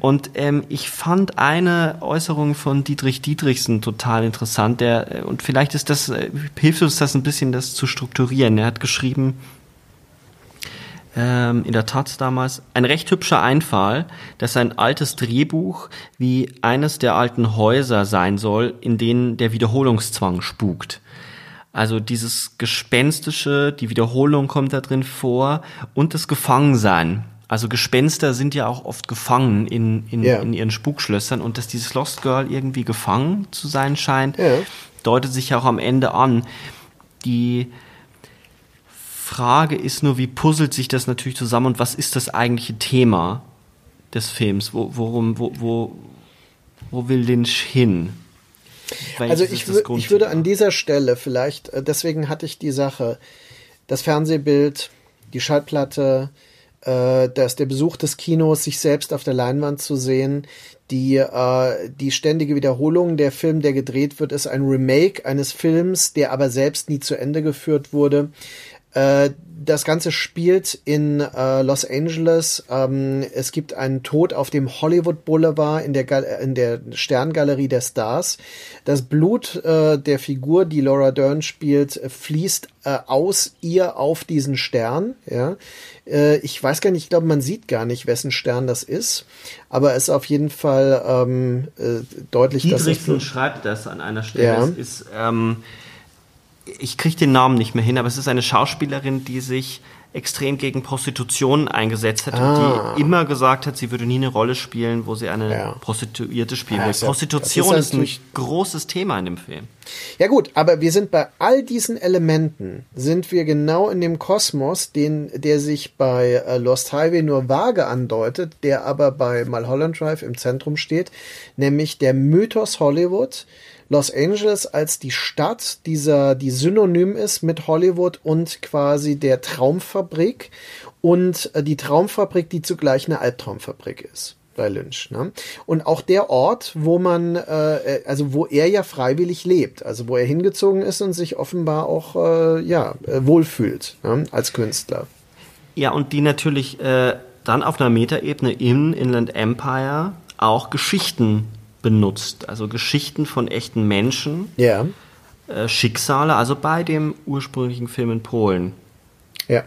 Und ähm, ich fand eine Äußerung von Dietrich Dietrichsen total interessant. Der, äh, und vielleicht ist das, äh, hilft uns das ein bisschen, das zu strukturieren. Er hat geschrieben, ähm, in der Taz damals, ein recht hübscher Einfall, dass ein altes Drehbuch wie eines der alten Häuser sein soll, in denen der Wiederholungszwang spukt. Also dieses Gespenstische, die Wiederholung kommt da drin vor und das Gefangensein. Also Gespenster sind ja auch oft gefangen in, in, Ja. in ihren Spukschlössern und dass dieses Lost Girl irgendwie gefangen zu sein scheint, Ja. deutet sich ja auch am Ende an. Die Frage ist nur, wie puzzelt sich das natürlich zusammen und was ist das eigentliche Thema des Films? Wo, worum, wo, wo, wo will Lynch hin? Welches Also ich, wür- ich würde an dieser Stelle vielleicht, äh, deswegen hatte ich die Sache, das Fernsehbild, die Schallplatte, äh, dass der Besuch des Kinos, sich selbst auf der Leinwand zu sehen, die, äh, die ständige Wiederholung, der Film, der gedreht wird, ist ein Remake eines Films, der aber selbst nie zu Ende geführt wurde. Äh, das Ganze spielt in äh, Los Angeles. Ähm, es gibt einen Tod auf dem Hollywood Boulevard in der, Gal in der Sterngalerie der Stars. Das Blut äh, der Figur, die Laura Dern spielt, fließt äh, aus ihr auf diesen Stern. Ja. Äh, ich weiß gar nicht, ich glaube, man sieht gar nicht, wessen Stern das ist. Aber es ist auf jeden Fall ähm, äh, deutlich, dass es Dietrichsen schreibt das an einer Stelle. Ja. Es ist, ähm, ich kriege den Namen nicht mehr hin, aber es ist eine Schauspielerin, die sich extrem gegen Prostitution eingesetzt hat Ah. und die immer gesagt hat, sie würde nie eine Rolle spielen, wo sie eine Ja. Prostituierte spielen will. Prostitution ist ist, ein großes Thema in dem Film. Ja gut, aber wir sind bei all diesen Elementen, sind wir genau in dem Kosmos, den, der sich bei äh, Lost Highway nur vage andeutet, der aber bei Mulholland Drive im Zentrum steht, nämlich der Mythos Hollywood, Los Angeles als die Stadt, dieser, die synonym ist mit Hollywood und quasi der Traumfabrik und äh, die Traumfabrik, die zugleich eine Albtraumfabrik ist bei Lynch. Ne? Und auch der Ort, wo man, äh, also wo er ja freiwillig lebt, also wo er hingezogen ist und sich offenbar auch äh, ja äh, wohlfühlt ne? als Künstler. Ja, und die natürlich äh, dann auf einer Metaebene im Inland Empire auch Geschichten benutzt. Also Geschichten von echten Menschen, Ja, äh, Schicksale, also bei dem ursprünglichen Film in Polen. ja,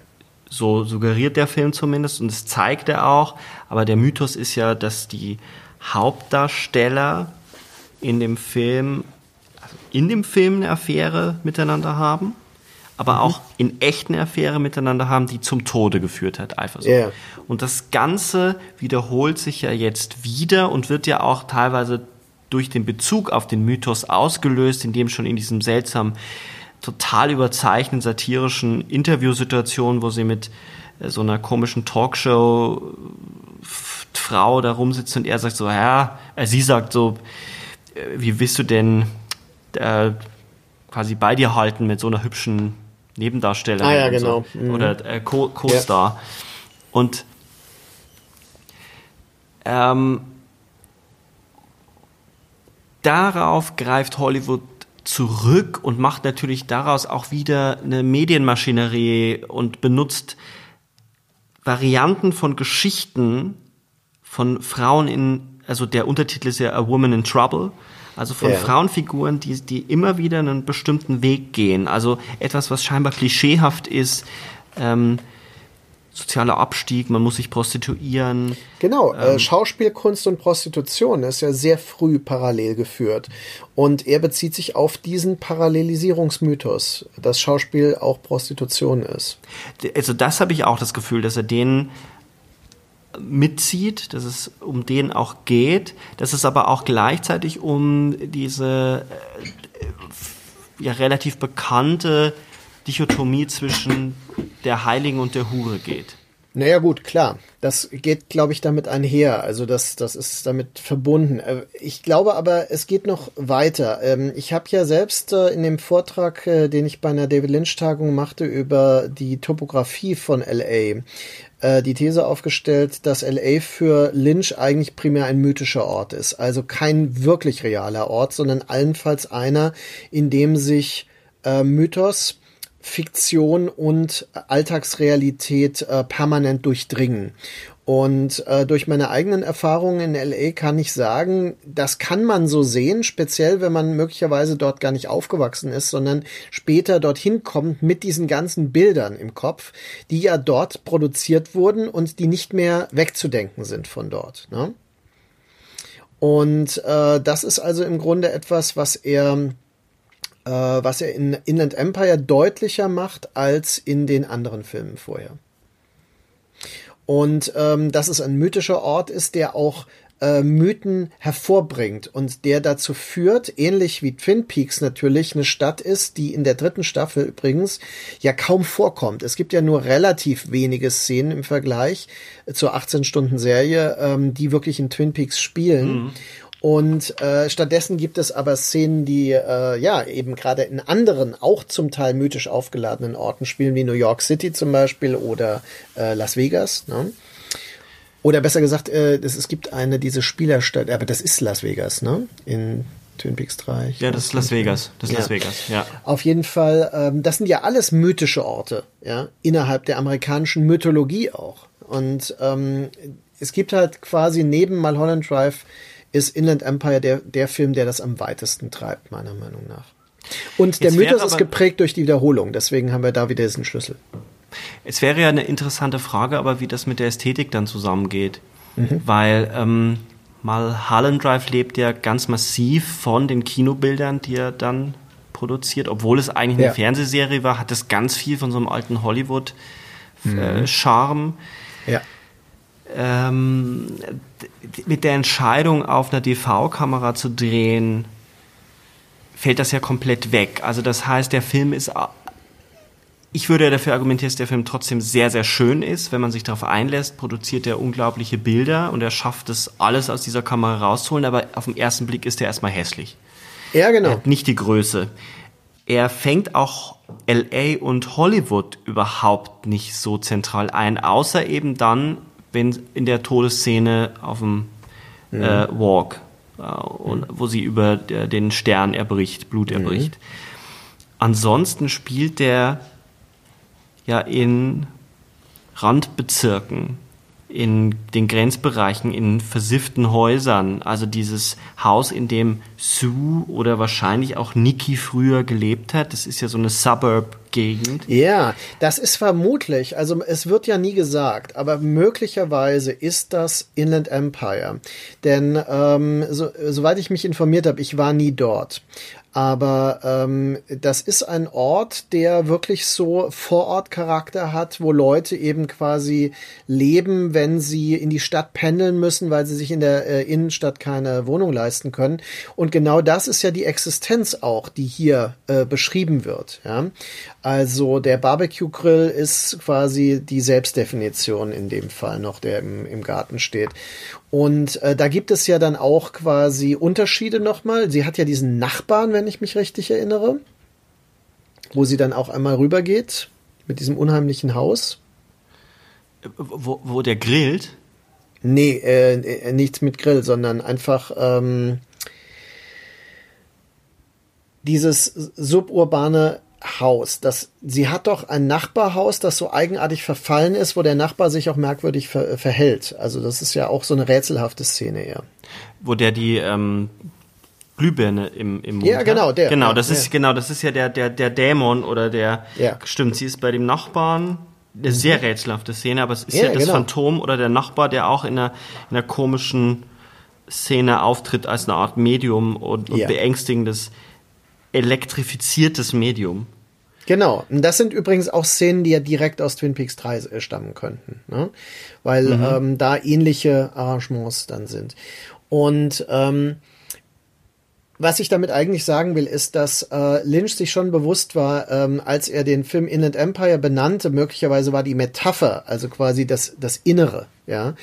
So suggeriert der Film zumindest und es zeigt er auch. Aber der Mythos ist ja, dass die Hauptdarsteller in dem Film, also in dem Film eine Affäre miteinander haben, aber auch in echten Affäre miteinander haben, die zum Tode geführt hat, Eifersucht. Ja. Und das Ganze wiederholt sich ja jetzt wieder und wird ja auch teilweise durch den Bezug auf den Mythos ausgelöst, indem schon in diesem seltsamen, total überzeichneten satirischen Interviewsituation, wo sie mit äh, so einer komischen Talkshow Frau da rumsitzt und er sagt so, ja, äh, sie sagt so, äh, wie willst du denn äh, quasi bei dir halten mit so einer hübschen Nebendarstellerin Ah, ja, genau. so. Mhm. oder äh, Co- Co-Star. Und ähm, darauf greift Hollywood zurück und macht natürlich daraus auch wieder eine Medienmaschinerie und benutzt Varianten von Geschichten von Frauen in, also der Untertitel ist ja A Woman in Trouble, also von Ja. Frauenfiguren, die, die immer wieder einen bestimmten Weg gehen. Also etwas, was scheinbar klischeehaft ist, ähm, sozialer Abstieg, man muss sich prostituieren. Genau, Ähm. äh, Schauspielkunst und Prostitution ist ja sehr früh parallel geführt. Und er bezieht sich auf diesen Parallelisierungsmythos, dass Schauspiel auch Prostitution ist. Also das habe ich auch das Gefühl, dass er den mitzieht, dass es um den auch geht, dass es aber auch gleichzeitig um diese äh, ja relativ bekannte Dichotomie zwischen der Heiligen und der Hure geht. Naja gut, klar. Das geht, glaube ich, damit einher. Also das, das ist damit verbunden. Äh, Ich glaube aber, es geht noch weiter. Ähm, Ich habe ja selbst äh, in dem Vortrag, äh, den ich bei einer David Lynch-Tagung machte über die Topografie von LA, die These aufgestellt, dass LA für Lynch eigentlich primär ein mythischer Ort ist. Also kein wirklich realer Ort, sondern allenfalls einer, in dem sich Mythos, Fiktion und Alltagsrealität äh, permanent durchdringen. Und äh, durch meine eigenen Erfahrungen in LA kann ich sagen, das kann man so sehen, speziell wenn man möglicherweise dort gar nicht aufgewachsen ist, sondern später dorthin kommt mit diesen ganzen Bildern im Kopf, die ja dort produziert wurden und die nicht mehr wegzudenken sind von dort. Ne? Und äh, das ist also im Grunde etwas, was er äh, was er in Inland Empire deutlicher macht als in den anderen Filmen vorher. Und ähm, dass es ein mythischer Ort ist, der auch äh, Mythen hervorbringt und der dazu führt, ähnlich wie Twin Peaks natürlich eine Stadt ist, die in der dritten Staffel übrigens ja kaum vorkommt. Es gibt ja nur relativ wenige Szenen im Vergleich zur 18-Stunden-Serie, ähm, die wirklich in Twin Peaks spielen. Und äh, stattdessen gibt es aber Szenen, die äh, ja eben gerade in anderen, auch zum Teil mythisch aufgeladenen Orten spielen, wie New York City zum Beispiel oder äh, Las Vegas. Ne? Oder besser gesagt, äh, es, es gibt eine, diese Spielerstadt, aber das ist Las Vegas, ne? In Twin Peaks 3. Ich Ja, das ist Las. Vegas. Das ist Ja. Las Vegas, ja. Auf jeden Fall, ähm, das sind ja alles mythische Orte, ja, innerhalb der amerikanischen Mythologie auch. Und ähm, es gibt halt quasi neben Mulholland Drive ist Inland Empire der, der Film, der das am weitesten treibt, meiner Meinung nach. Und der Mythos ist geprägt durch die Wiederholung, deswegen haben wir da wieder diesen Schlüssel. Es wäre ja eine interessante Frage, aber wie das mit der Ästhetik dann zusammengeht. Mhm. Weil ähm, Mulholland Drive lebt ja ganz massiv von den Kinobildern, die er dann produziert. Obwohl es eigentlich eine Ja. Fernsehserie war, hat es ganz viel von so einem alten Mhm. Hollywood-Charme. Ja. Ähm, mit der Entscheidung auf einer DV-Kamera zu drehen, fällt das ja komplett weg. Also das heißt, der Film ist, ich würde ja dafür argumentieren, dass der Film trotzdem sehr, sehr schön ist. Wenn man sich darauf einlässt, produziert er unglaubliche Bilder und er schafft es, alles aus dieser Kamera rauszuholen, aber auf den ersten Blick ist er erstmal hässlich. Ja, Er genau. hat nicht die Größe. Er fängt auch LA und Hollywood überhaupt nicht so zentral ein, außer eben dann, wenn in der Todesszene auf dem äh, Walk, äh, und, wo sie über der, den Stern erbricht, Blut erbricht. Ansonsten spielt der ja in Randbezirken, in den Grenzbereichen, in versifften Häusern. Also dieses Haus, in dem Sue oder wahrscheinlich auch Nikki früher gelebt hat. Das ist ja so eine Suburb-Gegend. Ja, das ist vermutlich, also es wird ja nie gesagt, aber möglicherweise ist das Inland Empire. Denn ähm, so, soweit ich mich informiert habe, ich war nie dort. Aber ähm, das ist ein Ort, der wirklich so Vorortcharakter hat, wo Leute eben quasi leben, wenn sie in die Stadt pendeln müssen, weil sie sich in der äh, Innenstadt keine Wohnung leisten können. Und genau das ist ja die Existenz auch, die hier äh, beschrieben wird. Ja? Also der Barbecue-Grill ist quasi die Selbstdefinition in dem Fall noch, der im, im Garten steht. Und äh, da gibt es ja dann auch quasi Unterschiede nochmal. Sie hat ja diesen Nachbarn, wenn ich mich richtig erinnere, wo sie dann auch einmal rübergeht mit diesem unheimlichen Haus. Wo, wo der grillt? Nee, äh, äh, nichts mit Grill, sondern einfach ähm, dieses suburbane Haus. Das, sie hat doch ein Nachbarhaus, das so eigenartig verfallen ist, wo der Nachbar sich auch merkwürdig ver, verhält. Also das ist ja auch so eine rätselhafte Szene eher. Wo der die ähm, Glühbirne im, im Mund Ja, genau, der. Genau, Ja, das ist ja. genau, das ist ja der der der Dämon oder der. Ja. Stimmt, sie ist bei dem Nachbarn. Eine sehr rätselhafte Szene, aber es ist Ja, ja, das genau. Phantom oder der Nachbar, der auch in einer, in einer komischen Szene auftritt als eine Art Medium und, und Ja. beängstigendes, elektrifiziertes Medium. Genau. Und das sind übrigens auch Szenen, die ja direkt aus Twin Peaks 3 äh, stammen könnten, ne? weil ähm, da ähnliche Arrangements dann sind. Und ähm, was ich damit eigentlich sagen will, ist, dass äh, Lynch sich schon bewusst war, ähm, als er den Film Inland Empire benannte, möglicherweise war die Metapher, also quasi das, das Innere, ja,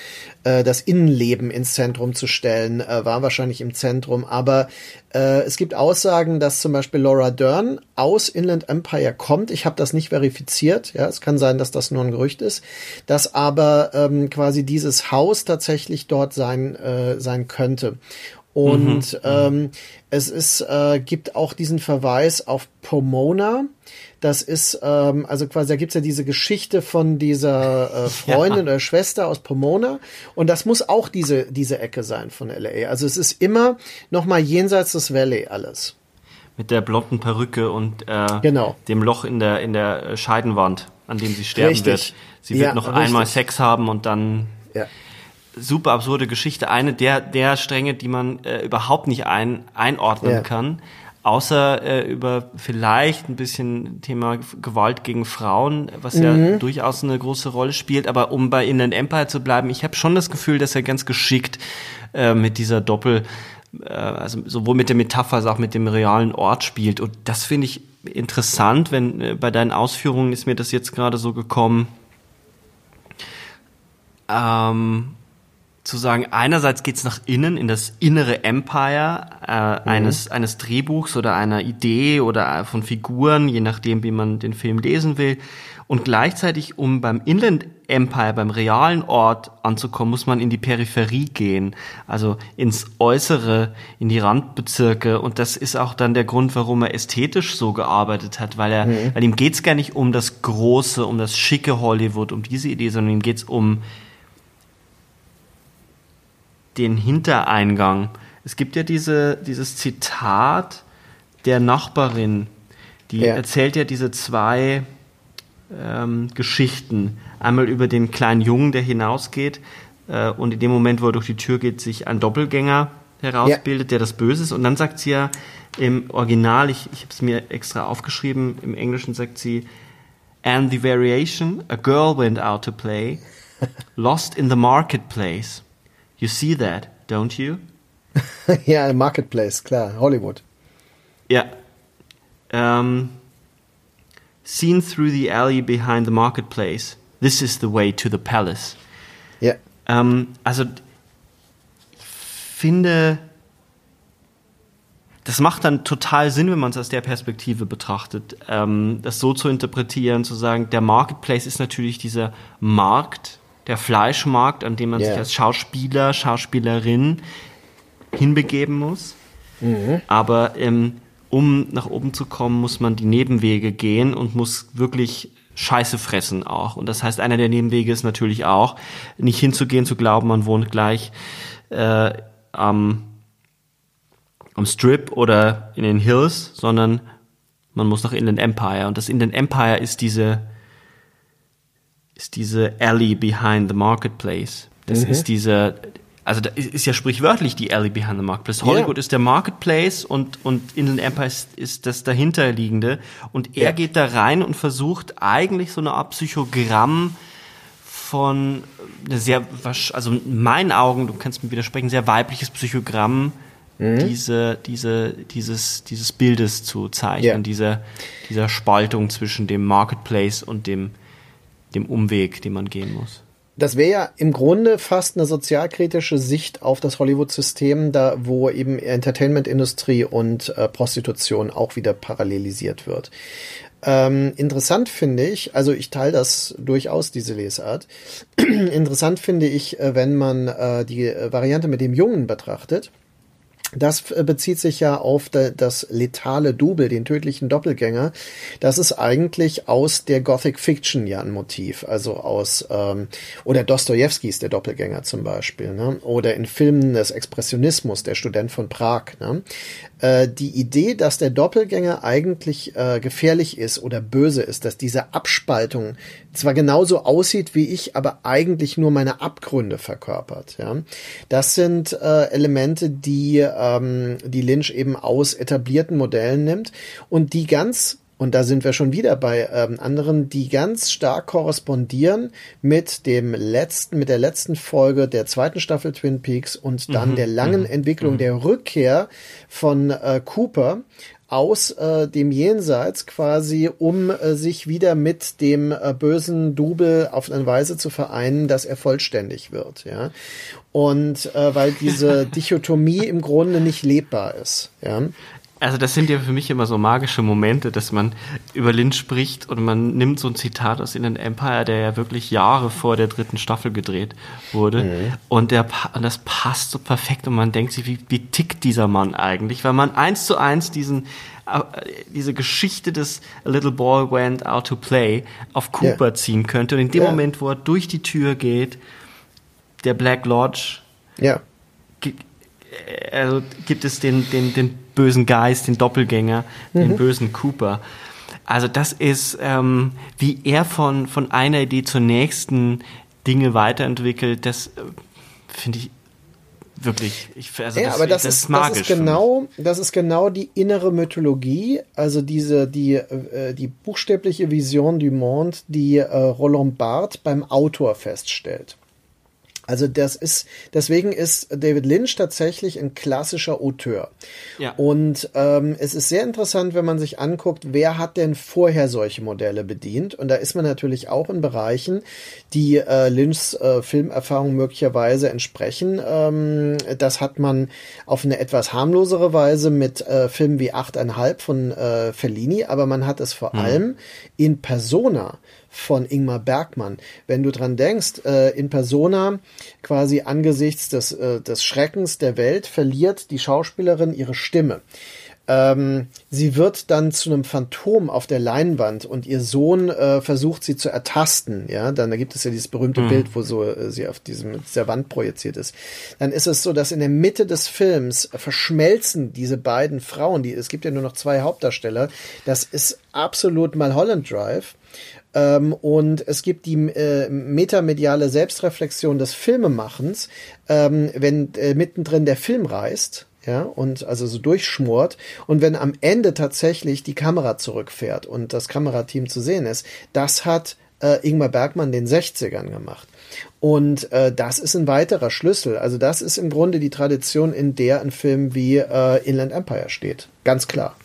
äh, das Innenleben ins Zentrum zu stellen, äh, war wahrscheinlich im Zentrum. Aber äh, es gibt Aussagen, dass zum Beispiel Laura Dern aus Inland Empire kommt. Ich habe das nicht verifiziert, ja, es kann sein, dass das nur ein Gerücht ist, dass aber ähm, quasi dieses Haus tatsächlich dort sein, äh, sein könnte. Und ähm, es ist, äh, gibt auch diesen Verweis auf Pomona. Das ist, ähm, also quasi, da gibt's ja diese Geschichte von dieser äh, (laughs) Freundin oder Schwester aus Pomona. Und das muss auch diese, diese Ecke sein von LA. Also es ist immer noch mal jenseits des Valley alles. Mit der blonden Perücke und äh, Genau. dem Loch in der, in der Scheidenwand, an dem sie sterben Richtig. wird. Sie wird Ja, noch richtig. einmal Sex haben und dann Ja. Super absurde Geschichte. Eine der, der Stränge, die man äh, überhaupt nicht ein, einordnen Ja. kann. Außer äh, über vielleicht ein bisschen Thema Gewalt gegen Frauen, was ja Mhm. durchaus eine große Rolle spielt. Aber um bei Inland Empire zu bleiben, ich habe schon das Gefühl, dass er ganz geschickt äh, mit dieser Doppel, äh, also sowohl mit der Metapher als auch mit dem realen Ort spielt. Und das finde ich interessant, wenn äh, bei deinen Ausführungen ist mir das jetzt gerade so gekommen. Ähm, zu sagen, einerseits geht's nach innen, in das innere Empire äh, eines, eines Drehbuchs oder einer Idee oder von Figuren, je nachdem, wie man den Film lesen will. Und gleichzeitig, um beim Inland Empire, beim realen Ort anzukommen, muss man in die Peripherie gehen, also ins Äußere, in die Randbezirke. Und das ist auch dann der Grund, warum er ästhetisch so gearbeitet hat, weil er, weil ihm geht's gar nicht um das große, um das schicke Hollywood, um diese Idee, sondern ihm geht's um den Hintereingang. Es gibt ja diese, dieses Zitat der Nachbarin, die Ja. erzählt ja diese zwei ähm, Geschichten. Einmal über den kleinen Jungen, der hinausgeht äh, und in dem Moment, wo er durch die Tür geht, sich ein Doppelgänger herausbildet, der das Böse ist. Und dann sagt sie ja im Original, ich, ich habe es mir extra aufgeschrieben, im Englischen sagt sie, and the variation, a girl went out to play, (laughs) lost in the marketplace. You see that, don't you? (laughs) ja, Marketplace, klar, Hollywood. Ja. Um, seen through the alley behind the marketplace. This is the way to the palace. Ja. Ähm, also, ich finde, das macht dann total Sinn, wenn man es aus der Perspektive betrachtet, ähm, das so zu interpretieren, zu sagen, der Marketplace ist natürlich dieser Markt, der Fleischmarkt, an dem man Ja. sich als Schauspieler, Schauspielerin hinbegeben muss. Aber ähm, um nach oben zu kommen, muss man die Nebenwege gehen und muss wirklich Scheiße fressen auch. Und das heißt, einer der Nebenwege ist natürlich auch, nicht hinzugehen, zu glauben, man wohnt gleich äh, am, am Strip oder in den Hills, sondern man muss nach Inland Empire. Und das Inland Empire ist diese, ist diese Alley behind the marketplace. Das ist diese, also da ist, ja sprichwörtlich die Alley behind the Marketplace. Hollywood Ja. ist der Marketplace und, und Inland Empire ist, das dahinterliegende. Und er Ja. geht da rein und versucht eigentlich so eine Art Psychogramm von sehr, also in meinen Augen, du kannst mir widersprechen, sehr weibliches Psychogramm diese, diese, dieses, dieses Bildes zu zeichnen, Ja. dieser, dieser Spaltung zwischen dem Marketplace und dem, dem Umweg, den man gehen muss. Das wäre ja im Grunde fast eine sozialkritische Sicht auf das Hollywood-System, da wo eben Entertainment-Industrie und äh, Prostitution auch wieder parallelisiert wird. Ähm, interessant finde ich, also ich teile das durchaus, diese Lesart. (clears throat) interessant finde ich, äh, wenn man äh, die äh, Variante mit dem Jungen betrachtet. Das äh, bezieht sich ja auf da- das letale Double, den tödlichen Doppelgänger. Das ist eigentlich aus der Gothic Fiction ja ein Motiv, also aus ähm, oder Dostojewskis der Doppelgänger zum Beispiel, ne? oder in Filmen des Expressionismus, der Student von Prag. Ne? Äh, die Idee, dass der Doppelgänger eigentlich äh, gefährlich ist oder böse ist, dass diese Abspaltung zwar genauso aussieht wie ich, aber eigentlich nur meine Abgründe verkörpert. Ja, das sind äh, Elemente, die ähm, die Lynch eben aus etablierten Modellen nimmt und die ganz und da sind wir schon wieder bei ähm, anderen, die ganz stark korrespondieren mit dem letzten, mit der letzten Folge der zweiten Staffel Twin Peaks und dann der langen Entwicklung der Rückkehr von äh, Cooper aus äh, dem Jenseits quasi, um äh, sich wieder mit dem äh, bösen Double auf eine Weise zu vereinen, dass er vollständig wird, ja. Und äh, weil diese (laughs) Dichotomie im Grunde nicht lebbar ist, ja. Also das sind ja für mich immer so magische Momente, dass man über Lynch spricht und man nimmt so ein Zitat aus Inland Empire, der ja wirklich Jahre vor der dritten Staffel gedreht wurde. Und, der, und das passt so perfekt und man denkt sich, wie, wie tickt dieser Mann eigentlich? Weil man eins zu eins diesen, äh, diese Geschichte des A Little Boy Went Out to Play auf Cooper Ja. ziehen könnte. Und in dem Ja. Moment, wo er durch die Tür geht, der Black Lodge, Ja. gi- also gibt es den, den, den bösen Geist, den Doppelgänger, den bösen Cooper. Also das ist, ähm, wie er von, von einer Idee zur nächsten Dinge weiterentwickelt, das äh, finde ich wirklich, ich, also ja, aber das, ist, das magisch. ist für mich. genau, das ist genau die innere Mythologie, also diese die äh, die buchstäbliche Vision du Monde, die äh, Roland Barthes beim Autor feststellt. Also das ist, deswegen ist David Lynch tatsächlich ein klassischer Auteur. Ja. Und ähm, es ist sehr interessant, wenn man sich anguckt, wer hat denn vorher solche Modelle bedient. Und da ist man natürlich auch in Bereichen, die äh, Lynchs äh, Filmerfahrung möglicherweise entsprechen. Ähm, das hat man auf eine etwas harmlosere Weise mit äh, Filmen wie Achteinhalb von äh, Fellini, aber man hat es vor allem in Persona von Ingmar Bergmann. Wenn du dran denkst, äh, in Persona quasi angesichts des, äh, des Schreckens der Welt verliert die Schauspielerin ihre Stimme. Ähm, sie wird dann zu einem Phantom auf der Leinwand und ihr Sohn äh, versucht sie zu ertasten. Ja, dann da gibt es ja dieses berühmte Bild, wo so äh, sie auf diesem dieser Wand projiziert ist. Dann ist es so, dass in der Mitte des Films verschmelzen diese beiden Frauen. Die es gibt ja nur noch zwei Hauptdarsteller. Das ist absolut Mulholland Drive. Ähm, und es gibt die äh, metamediale Selbstreflexion des Filmemachens, ähm, wenn äh, mittendrin der Film reißt, ja, und also so durchschmort und wenn am Ende tatsächlich die Kamera zurückfährt und das Kamerateam zu sehen ist, das hat äh, Ingmar Bergmann den 60ern gemacht. Und äh, das ist ein weiterer Schlüssel. Also das ist im Grunde die Tradition, in der ein Film wie äh, Inland Empire steht. Ganz klar.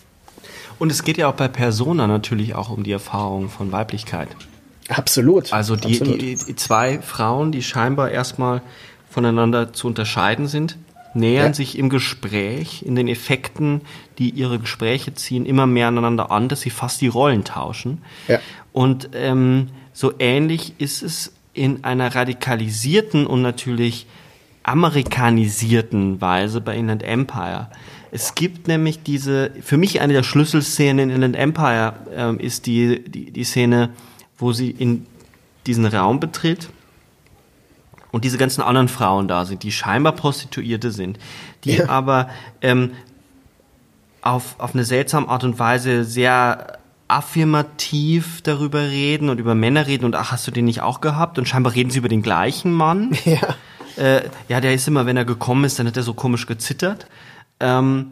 Und es geht ja auch bei Persona natürlich auch um die Erfahrung von Weiblichkeit. Absolut. Also die, Absolut. die, die zwei Frauen, die scheinbar erstmal voneinander zu unterscheiden sind, nähern Ja. sich im Gespräch, in den Effekten, die ihre Gespräche ziehen, immer mehr aneinander an, dass sie fast die Rollen tauschen. Ja. Und ähm, so ähnlich ist es in einer radikalisierten und natürlich amerikanisierten Weise bei Inland Empire. Es gibt nämlich diese, für mich eine der Schlüsselszenen in Inland Empire ähm, ist die, die, die Szene, wo sie in diesen Raum betritt und diese ganzen anderen Frauen da sind, die scheinbar Prostituierte sind, die Ja. aber ähm, auf, auf eine seltsame Art und Weise sehr affirmativ darüber reden und über Männer reden und ach, hast du den nicht auch gehabt? Und scheinbar reden sie über den gleichen Mann. Ja. Äh, ja, der ist immer, wenn er gekommen ist, dann hat er so komisch gezittert. Ähm,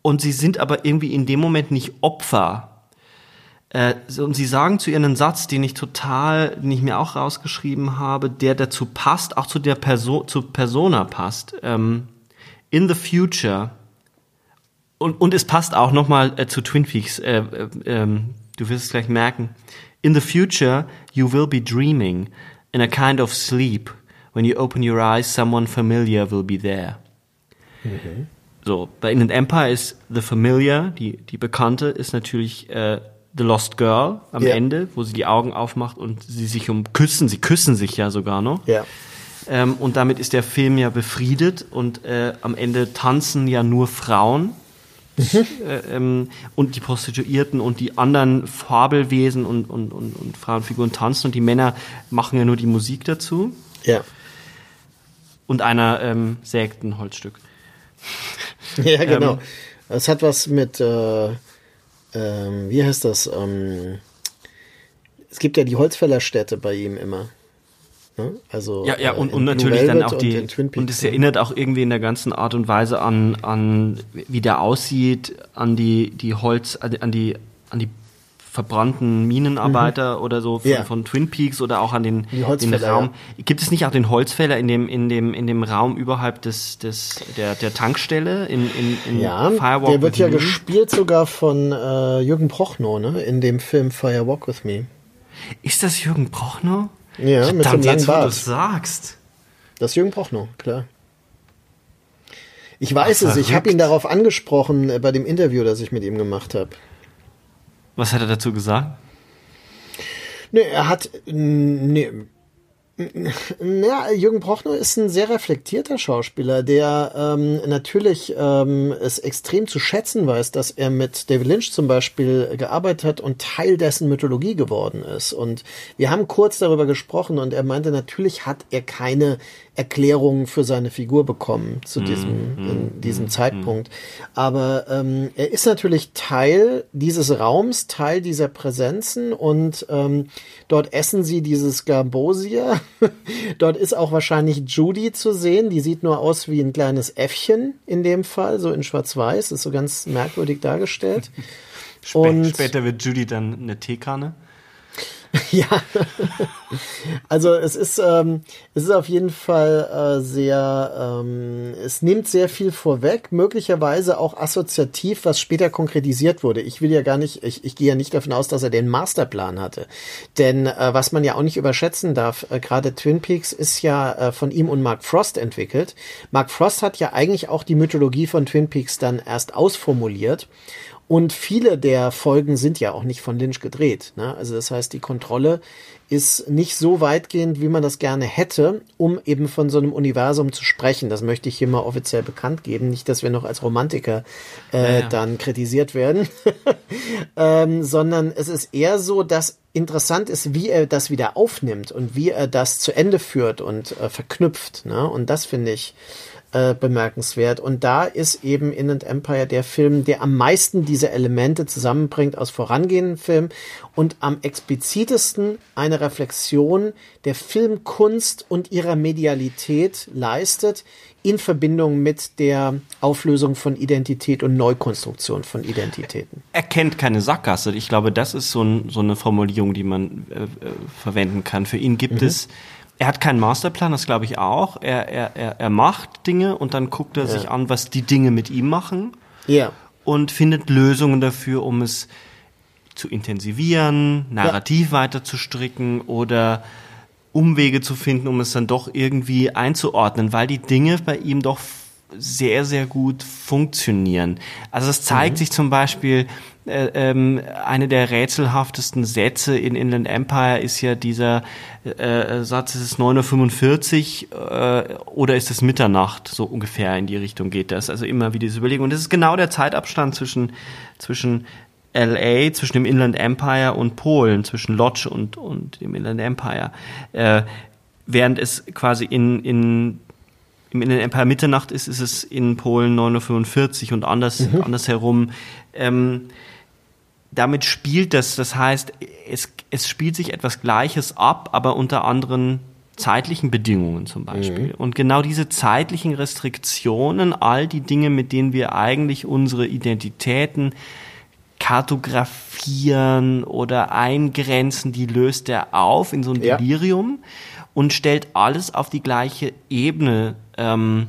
und sie sind aber irgendwie in dem Moment nicht Opfer. Äh, und sie sagen zu ihr einen Satz, den ich total, den ich mir auch rausgeschrieben habe, der dazu passt, auch zu der Person, zu Persona passt. Ähm, in the future. Und, und es passt auch nochmal äh, zu Twin Peaks. Äh, ähm, du wirst es gleich merken. In the future, you will be dreaming in a kind of sleep. When you open your eyes, someone familiar will be there. So, bei Inland Empire ist The Familiar, die, die Bekannte, ist natürlich äh, The Lost Girl am Ja. Ende, wo sie die Augen aufmacht und sie sich um küssen, sie küssen sich ja sogar noch. Ja. Ähm, und damit ist der Film ja befriedet und äh, am Ende tanzen ja nur Frauen. Äh, ähm, und die Prostituierten und die anderen Fabelwesen und, und, und, und Frauenfiguren tanzen und die Männer machen ja nur die Musik dazu. Ja. Und einer ähm, sägt ein Holzstück. (laughs) Ja, genau. Ähm, Es hat was mit, äh, ähm, wie heißt das? Ähm, es gibt ja die Holzfällerstätte bei ihm immer. Ne? Also Ja, ja, äh, und, in und natürlich dann auch die, und, und es ne? erinnert auch irgendwie in der ganzen Art und Weise an, an wie der aussieht, an die, die Holz, an die, an die verbrannten Minenarbeiter oder so von, Mhm. Ja. von Twin Peaks oder auch an den, den Raum. Gibt es nicht auch den Holzfäller in dem, in dem, in dem Raum überhalb des, des, der, der Tankstelle in, in, in Ja, Firewalk der wird ja Me? gespielt sogar von äh, Jürgen Prochnow, ne? In dem Film Fire Walk With Me. Ist das Jürgen Prochnow? Ja, mit dem langen jetzt, wo du Bart. sagst. Das ist Jürgen Prochnow, klar. Ich weiß Ach, es, ich habe ihn darauf angesprochen äh, bei dem Interview, das ich mit ihm gemacht habe. Was hat er dazu gesagt? Nee, er hat. Nee. Ja, Jürgen Prochnow ist ein sehr reflektierter Schauspieler, der ähm, natürlich ähm, es extrem zu schätzen weiß, dass er mit David Lynch zum Beispiel gearbeitet hat und Teil dessen Mythologie geworden ist. Und wir haben kurz darüber gesprochen und er meinte, natürlich hat er keine Erklärung für seine Figur bekommen zu diesem, in diesem Zeitpunkt. Aber ähm, er ist natürlich Teil dieses Raums, Teil dieser Präsenzen und ähm, dort essen sie dieses Garbosia. (laughs) dort ist auch wahrscheinlich Judy zu sehen. Die sieht nur aus wie ein kleines Äffchen in dem Fall, so in Schwarz-Weiß, ist so ganz merkwürdig dargestellt. (laughs) Spä Und- später wird Judy dann eine Teekanne. (laughs) Ja, also es ist, ähm, es ist auf jeden Fall äh, sehr, ähm, es nimmt sehr viel vorweg, möglicherweise auch assoziativ, was später konkretisiert wurde. Ich will ja gar nicht, ich, ich gehe ja nicht davon aus, dass er den Masterplan hatte. Denn äh, was man ja auch nicht überschätzen darf, äh, gerade Twin Peaks ist ja äh, von ihm und Mark Frost entwickelt. Mark Frost hat ja eigentlich auch die Mythologie von Twin Peaks dann erst ausformuliert. Und viele der Folgen sind ja auch nicht von Lynch gedreht. Ne? Also das heißt, die Kontrolle ist nicht so weitgehend, wie man das gerne hätte, um eben von so einem Universum zu sprechen. Das möchte ich hier mal offiziell bekannt geben. Nicht, dass wir noch als Romantiker äh, ja. dann kritisiert werden, (laughs) ähm, sondern es ist eher so, dass interessant ist, wie er das wieder aufnimmt und wie er das zu Ende führt und äh, verknüpft. Ne? Und das finde ich äh, bemerkenswert. Und da ist eben Inland Empire der Film, der am meisten diese Elemente zusammenbringt aus vorangehenden Filmen und am explizitesten eine Reflexion der Filmkunst und ihrer Medialität leistet in Verbindung mit der Auflösung von Identität und Neukonstruktion von Identitäten. Er kennt keine Sackgasse. Ich glaube, das ist so, ein, so eine Formulierung, die man äh, äh, verwenden kann. Für ihn gibt es, er hat keinen Masterplan, das glaube ich auch. Er, er, er, er macht Dinge und dann guckt er sich an, was die Dinge mit ihm machen Ja. und findet Lösungen dafür, um es zu intensivieren, narrativ weiter zu stricken oder Umwege zu finden, um es dann doch irgendwie einzuordnen, weil die Dinge bei ihm doch sehr, sehr gut funktionieren. Also es zeigt sich zum Beispiel, äh, ähm, eine der rätselhaftesten Sätze in Inland Empire ist ja dieser äh, Satz, ist es 9.45 Uhr äh, oder ist es Mitternacht? So ungefähr in die Richtung geht das. Also immer wieder diese Überlegung. Und das ist genau der Zeitabstand zwischen, zwischen LA, zwischen dem Inland Empire und Polen, zwischen Lodz und, und dem Inland Empire. Äh, während es quasi in, in im Inland Empire Mitternacht ist, ist es in Polen 9.45 Uhr und anders, andersherum. Ähm, damit spielt das, das heißt, es, es spielt sich etwas Gleiches ab, aber unter anderen zeitlichen Bedingungen zum Beispiel. Mhm. Und genau diese zeitlichen Restriktionen, all die Dinge, mit denen wir eigentlich unsere Identitäten kartografieren oder eingrenzen, die löst er auf in so ein Delirium ja. und stellt alles auf die gleiche Ebene. Ähm,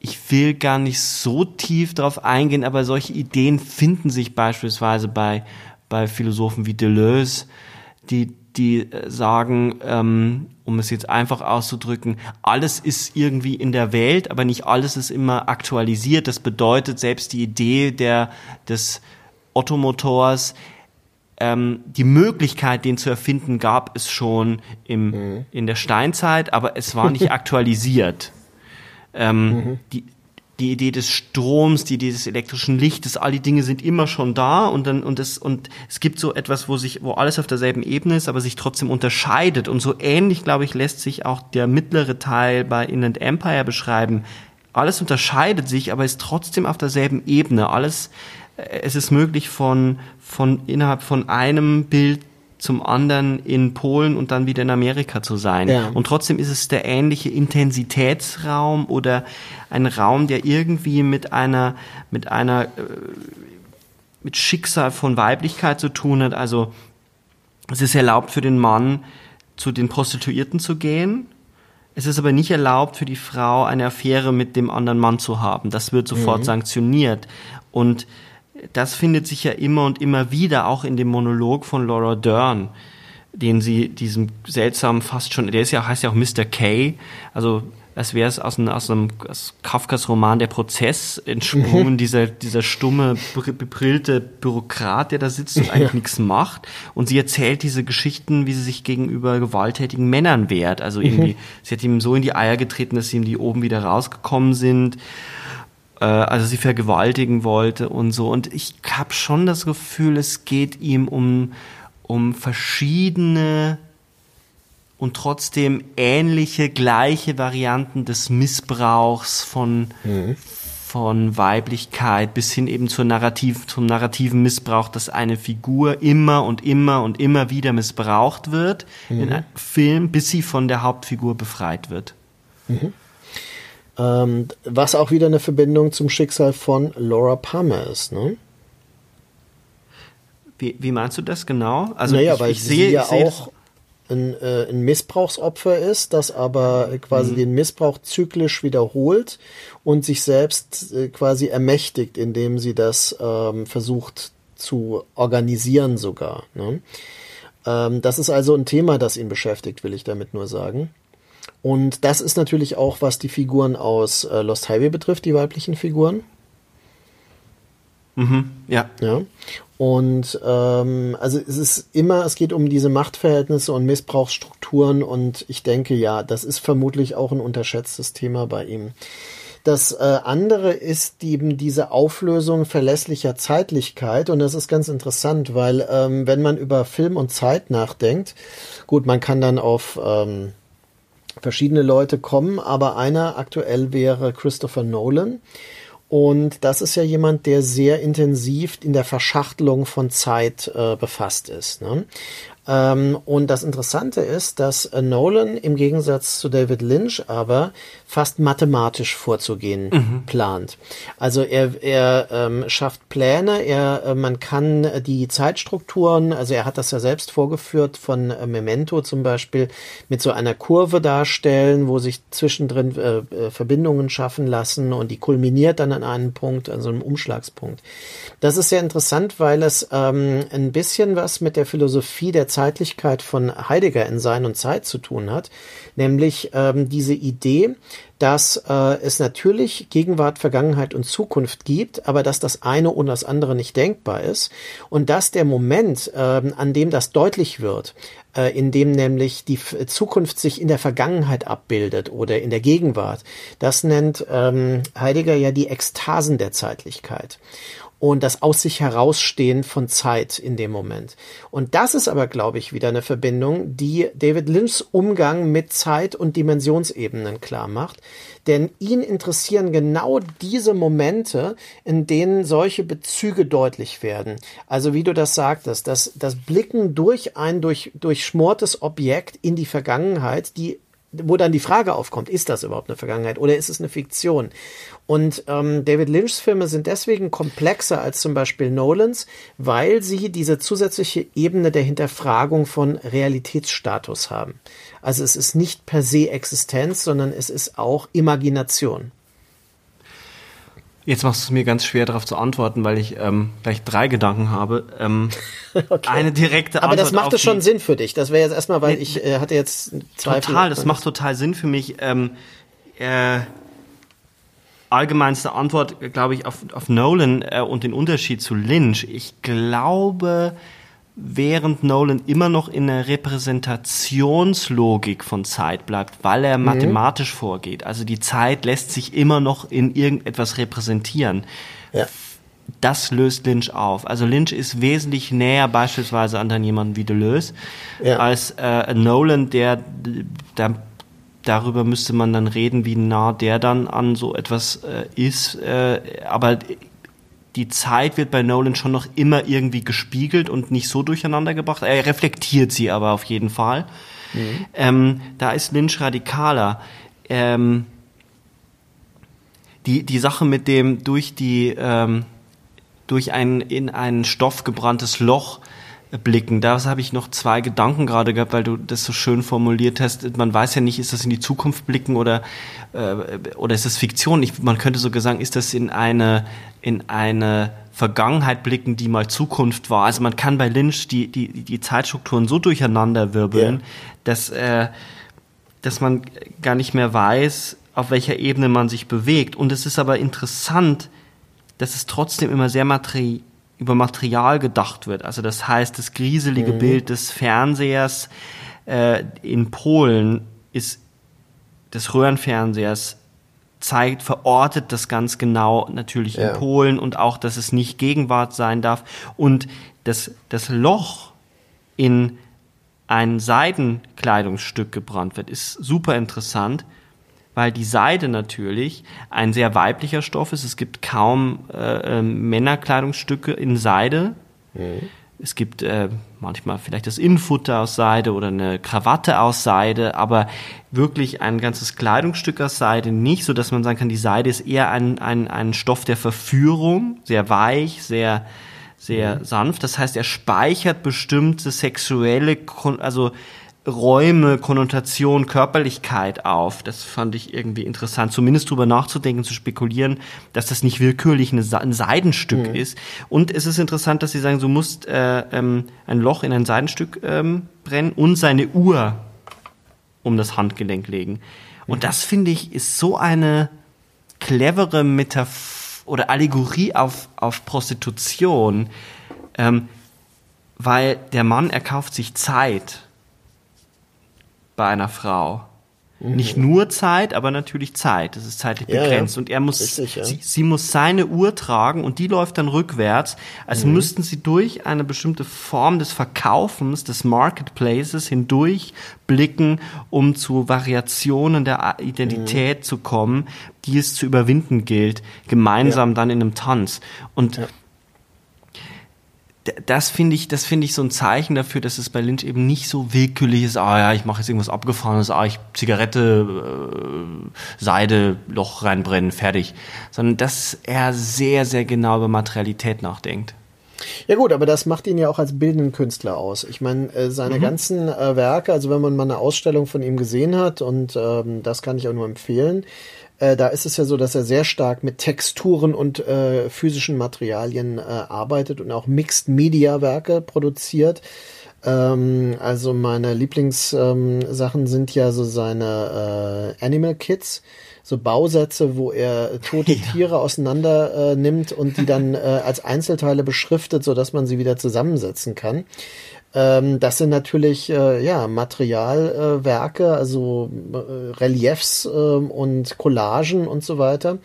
ich will gar nicht so tief darauf eingehen, aber solche Ideen finden sich beispielsweise bei, bei Philosophen wie Deleuze, die, die äh, sagen, ähm, um es jetzt einfach auszudrücken, alles ist irgendwie in der Welt, aber nicht alles ist immer aktualisiert. Das bedeutet, selbst die Idee der, des Ottomotors, ähm, die Möglichkeit, den zu erfinden, gab es schon im, mhm. in der Steinzeit, aber es war nicht (laughs) aktualisiert. Ähm, mhm. die, die Idee des Stroms, die Idee des elektrischen Lichtes, all die Dinge sind immer schon da und dann und es und es gibt so etwas, wo sich wo alles auf derselben Ebene ist, aber sich trotzdem unterscheidet und so ähnlich, glaube ich, lässt sich auch der mittlere Teil bei Inland Empire beschreiben. Alles unterscheidet sich, aber ist trotzdem auf derselben Ebene. Alles äh, es ist möglich von von innerhalb von einem Bild zum anderen in Polen und dann wieder in Amerika zu sein. Ja. Und trotzdem ist es der ähnliche Intensitätsraum oder ein Raum, der irgendwie mit einer, mit einer, äh, mit Schicksal von Weiblichkeit zu tun hat. Also es ist erlaubt für den Mann, zu den Prostituierten zu gehen. Es ist aber nicht erlaubt für die Frau, eine Affäre mit dem anderen Mann zu haben. Das wird sofort mhm. sanktioniert. Und das findet sich ja immer und immer wieder auch in dem Monolog von Laura Dern, den sie diesem seltsamen fast schon, der ist ja heißt ja auch Mr. K, also als wäre es aus einem, aus einem aus Kafkas Roman Der Prozess entsprungen, mhm. (laughs) dieser, dieser stumme, bebrillte Bürokrat, der da sitzt und eigentlich ja. nichts macht. Und sie erzählt diese Geschichten, wie sie sich gegenüber gewalttätigen Männern wehrt. Also irgendwie, mhm. sie hat ihm so in die Eier getreten, dass ihm die oben wieder rausgekommen sind also sie vergewaltigen wollte und so. Und ich habe schon das Gefühl, es geht ihm um, um verschiedene und trotzdem ähnliche, gleiche Varianten des Missbrauchs von, mhm. von Weiblichkeit bis hin eben zur Narrativ, zum narrativen Missbrauch, dass eine Figur immer und immer und immer wieder missbraucht wird mhm. in einem Film, bis sie von der Hauptfigur befreit wird. Mhm. Ähm, was auch wieder eine Verbindung zum Schicksal von Laura Palmer ist, ne? Wie, wie meinst du das genau? Also naja, ich, weil ich sie sehe, ja ich auch ein, äh, ein Missbrauchsopfer ist, das aber quasi mhm. den Missbrauch zyklisch wiederholt und sich selbst äh, quasi ermächtigt, indem sie das ähm, versucht zu organisieren sogar. Ne? Ähm, das ist also ein Thema, das ihn beschäftigt, will ich damit nur sagen. Und das ist natürlich auch, was die Figuren aus äh, Lost Highway betrifft, die weiblichen Figuren. Mhm, ja. ja. Und ähm, also es ist immer, es geht um diese Machtverhältnisse und Missbrauchsstrukturen und ich denke, ja, das ist vermutlich auch ein unterschätztes Thema bei ihm. Das äh, andere ist eben diese Auflösung verlässlicher Zeitlichkeit und das ist ganz interessant, weil ähm, wenn man über Film und Zeit nachdenkt, gut, man kann dann auf ähm, verschiedene Leute kommen, aber einer aktuell wäre Christopher Nolan. Und das ist ja jemand, der sehr intensiv in der Verschachtelung von Zeit äh, befasst ist. Ne? Ähm, und das Interessante ist, dass äh, Nolan im Gegensatz zu David Lynch aber fast mathematisch vorzugehen mhm. plant. Also er, er ähm, schafft Pläne, er, äh, man kann die Zeitstrukturen, also er hat das ja selbst vorgeführt von äh, Memento zum Beispiel, mit so einer Kurve darstellen, wo sich zwischendrin äh, äh, Verbindungen schaffen lassen und die kulminiert dann an einem Punkt, an so einem Umschlagspunkt. Das ist sehr interessant, weil es ähm, ein bisschen was mit der Philosophie der Zeitlichkeit von Heidegger in Sein und Zeit zu tun hat, nämlich ähm, diese Idee, dass äh, es natürlich Gegenwart, Vergangenheit und Zukunft gibt, aber dass das eine ohne das andere nicht denkbar ist und dass der Moment, äh, an dem das deutlich wird, äh, in dem nämlich die Zukunft sich in der Vergangenheit abbildet oder in der Gegenwart, das nennt ähm, Heidegger ja die Ekstasen der Zeitlichkeit und das aus sich herausstehen von Zeit in dem Moment. Und das ist aber, glaube ich, wieder eine Verbindung, die David Lynchs Umgang mit Zeit und Dimensionsebenen klar macht. Denn ihn interessieren genau diese Momente, in denen solche Bezüge deutlich werden. Also wie du das sagtest, das, das Blicken durch ein durch, durchschmortes Objekt in die Vergangenheit, die wo dann die Frage aufkommt, ist das überhaupt eine Vergangenheit oder ist es eine Fiktion? Und ähm, David Lynchs Filme sind deswegen komplexer als zum Beispiel Nolans, weil sie diese zusätzliche Ebene der Hinterfragung von Realitätsstatus haben. Also es ist nicht per se Existenz, sondern es ist auch Imagination. Jetzt machst du es mir ganz schwer darauf zu antworten, weil ich ähm, gleich drei Gedanken habe. Ähm, (laughs) okay. Eine direkte Aber Antwort. das macht es schon Sinn für dich. Das wäre jetzt erstmal, weil ich äh, hatte jetzt Zweifel. Total, das macht total Sinn für mich. Ähm, äh, allgemeinste Antwort, glaube ich, auf, auf Nolan äh, und den Unterschied zu Lynch. Ich glaube, während Nolan immer noch in der Repräsentationslogik von Zeit bleibt, weil er mhm. mathematisch vorgeht. Also die Zeit lässt sich immer noch in irgendetwas repräsentieren. Ja. Das löst Lynch auf. Also Lynch ist wesentlich näher beispielsweise an dann jemanden wie Deleuze ja. als äh, Nolan, der, der darüber müsste man dann reden, wie nah der dann an so etwas äh, ist. Äh, aber die Zeit wird bei Nolan schon noch immer irgendwie gespiegelt und nicht so durcheinander gebracht. Er reflektiert sie aber auf jeden Fall. Mhm. Ähm, da ist Lynch radikaler. Ähm, die, die Sache mit dem durch die ähm, durch ein in einen Stoff gebranntes Loch blicken. Da habe ich noch zwei Gedanken gerade gehabt, weil du das so schön formuliert hast. Man weiß ja nicht, ist das in die Zukunft blicken oder äh, oder ist das Fiktion? Ich, man könnte sogar sagen, ist das in eine in eine Vergangenheit blicken, die mal Zukunft war. Also man kann bei Lynch die die die Zeitstrukturen so durcheinander wirbeln, yeah. dass äh, dass man gar nicht mehr weiß, auf welcher Ebene man sich bewegt. Und es ist aber interessant, dass es trotzdem immer sehr materiell über Material gedacht wird. Also das heißt, das grieselige mhm. Bild des Fernsehers äh, in Polen ist des Röhrenfernsehers zeigt, verortet das ganz genau natürlich ja. in Polen und auch, dass es nicht Gegenwart sein darf. Und das, das Loch in ein Seidenkleidungsstück gebrannt wird, ist super interessant, weil die Seide natürlich ein sehr weiblicher Stoff ist. Es gibt kaum äh, äh, Männerkleidungsstücke in Seide. Mhm. Es gibt äh, manchmal vielleicht das Innenfutter aus Seide oder eine Krawatte aus Seide, aber wirklich ein ganzes Kleidungsstück aus Seide nicht, so dass man sagen kann, die Seide ist eher ein, ein, ein Stoff der Verführung, sehr weich, sehr sehr mhm. sanft. Das heißt, er speichert bestimmte sexuelle, also Räume, Konnotation, Körperlichkeit auf. Das fand ich irgendwie interessant, zumindest drüber nachzudenken, zu spekulieren, dass das nicht willkürlich ein Seidenstück mhm. ist. Und es ist interessant, dass sie sagen, du musst äh, ähm, ein Loch in ein Seidenstück ähm, brennen und seine Uhr um das Handgelenk legen. Und das finde ich ist so eine clevere Metaph oder Allegorie auf, auf Prostitution, ähm, weil der Mann erkauft sich Zeit bei einer Frau. Mhm. Nicht nur Zeit, aber natürlich Zeit. Das ist zeitlich ja, begrenzt. Ja. Und er muss, Richtig, ja. sie, sie, muss seine Uhr tragen und die läuft dann rückwärts. Also mhm. müssten sie durch eine bestimmte Form des Verkaufens, des Marketplaces hindurch blicken, um zu Variationen der Identität mhm. zu kommen, die es zu überwinden gilt, gemeinsam dann in einem Tanz. Und das finde ich, das finde ich so ein Zeichen dafür, dass es bei Lynch eben nicht so willkürlich ist, ah ja, ich mache jetzt irgendwas abgefahrenes, ah, ich Zigarette, äh, Seide, Loch reinbrennen, fertig. Sondern dass er sehr, sehr genau über Materialität nachdenkt. Ja gut, aber das macht ihn ja auch als bildenden Künstler aus. Ich meine, äh, seine mhm. ganzen äh, Werke, also wenn man mal eine Ausstellung von ihm gesehen hat, und ähm, das kann ich auch nur empfehlen, äh, da ist es ja so, dass er sehr stark mit Texturen und äh, physischen Materialien äh, arbeitet und auch Mixed Media Werke produziert. Ähm, also meine Lieblingssachen ähm, sind ja so seine äh, Animal Kits so Bausätze, wo er tote (laughs) ja. Tiere auseinander äh, nimmt und die dann als Einzelteile beschriftet, so dass man sie wieder zusammensetzen kann. Ähm, das sind natürlich äh, ja Materialwerke, äh, also äh, Reliefs äh, und Collagen und so weiter.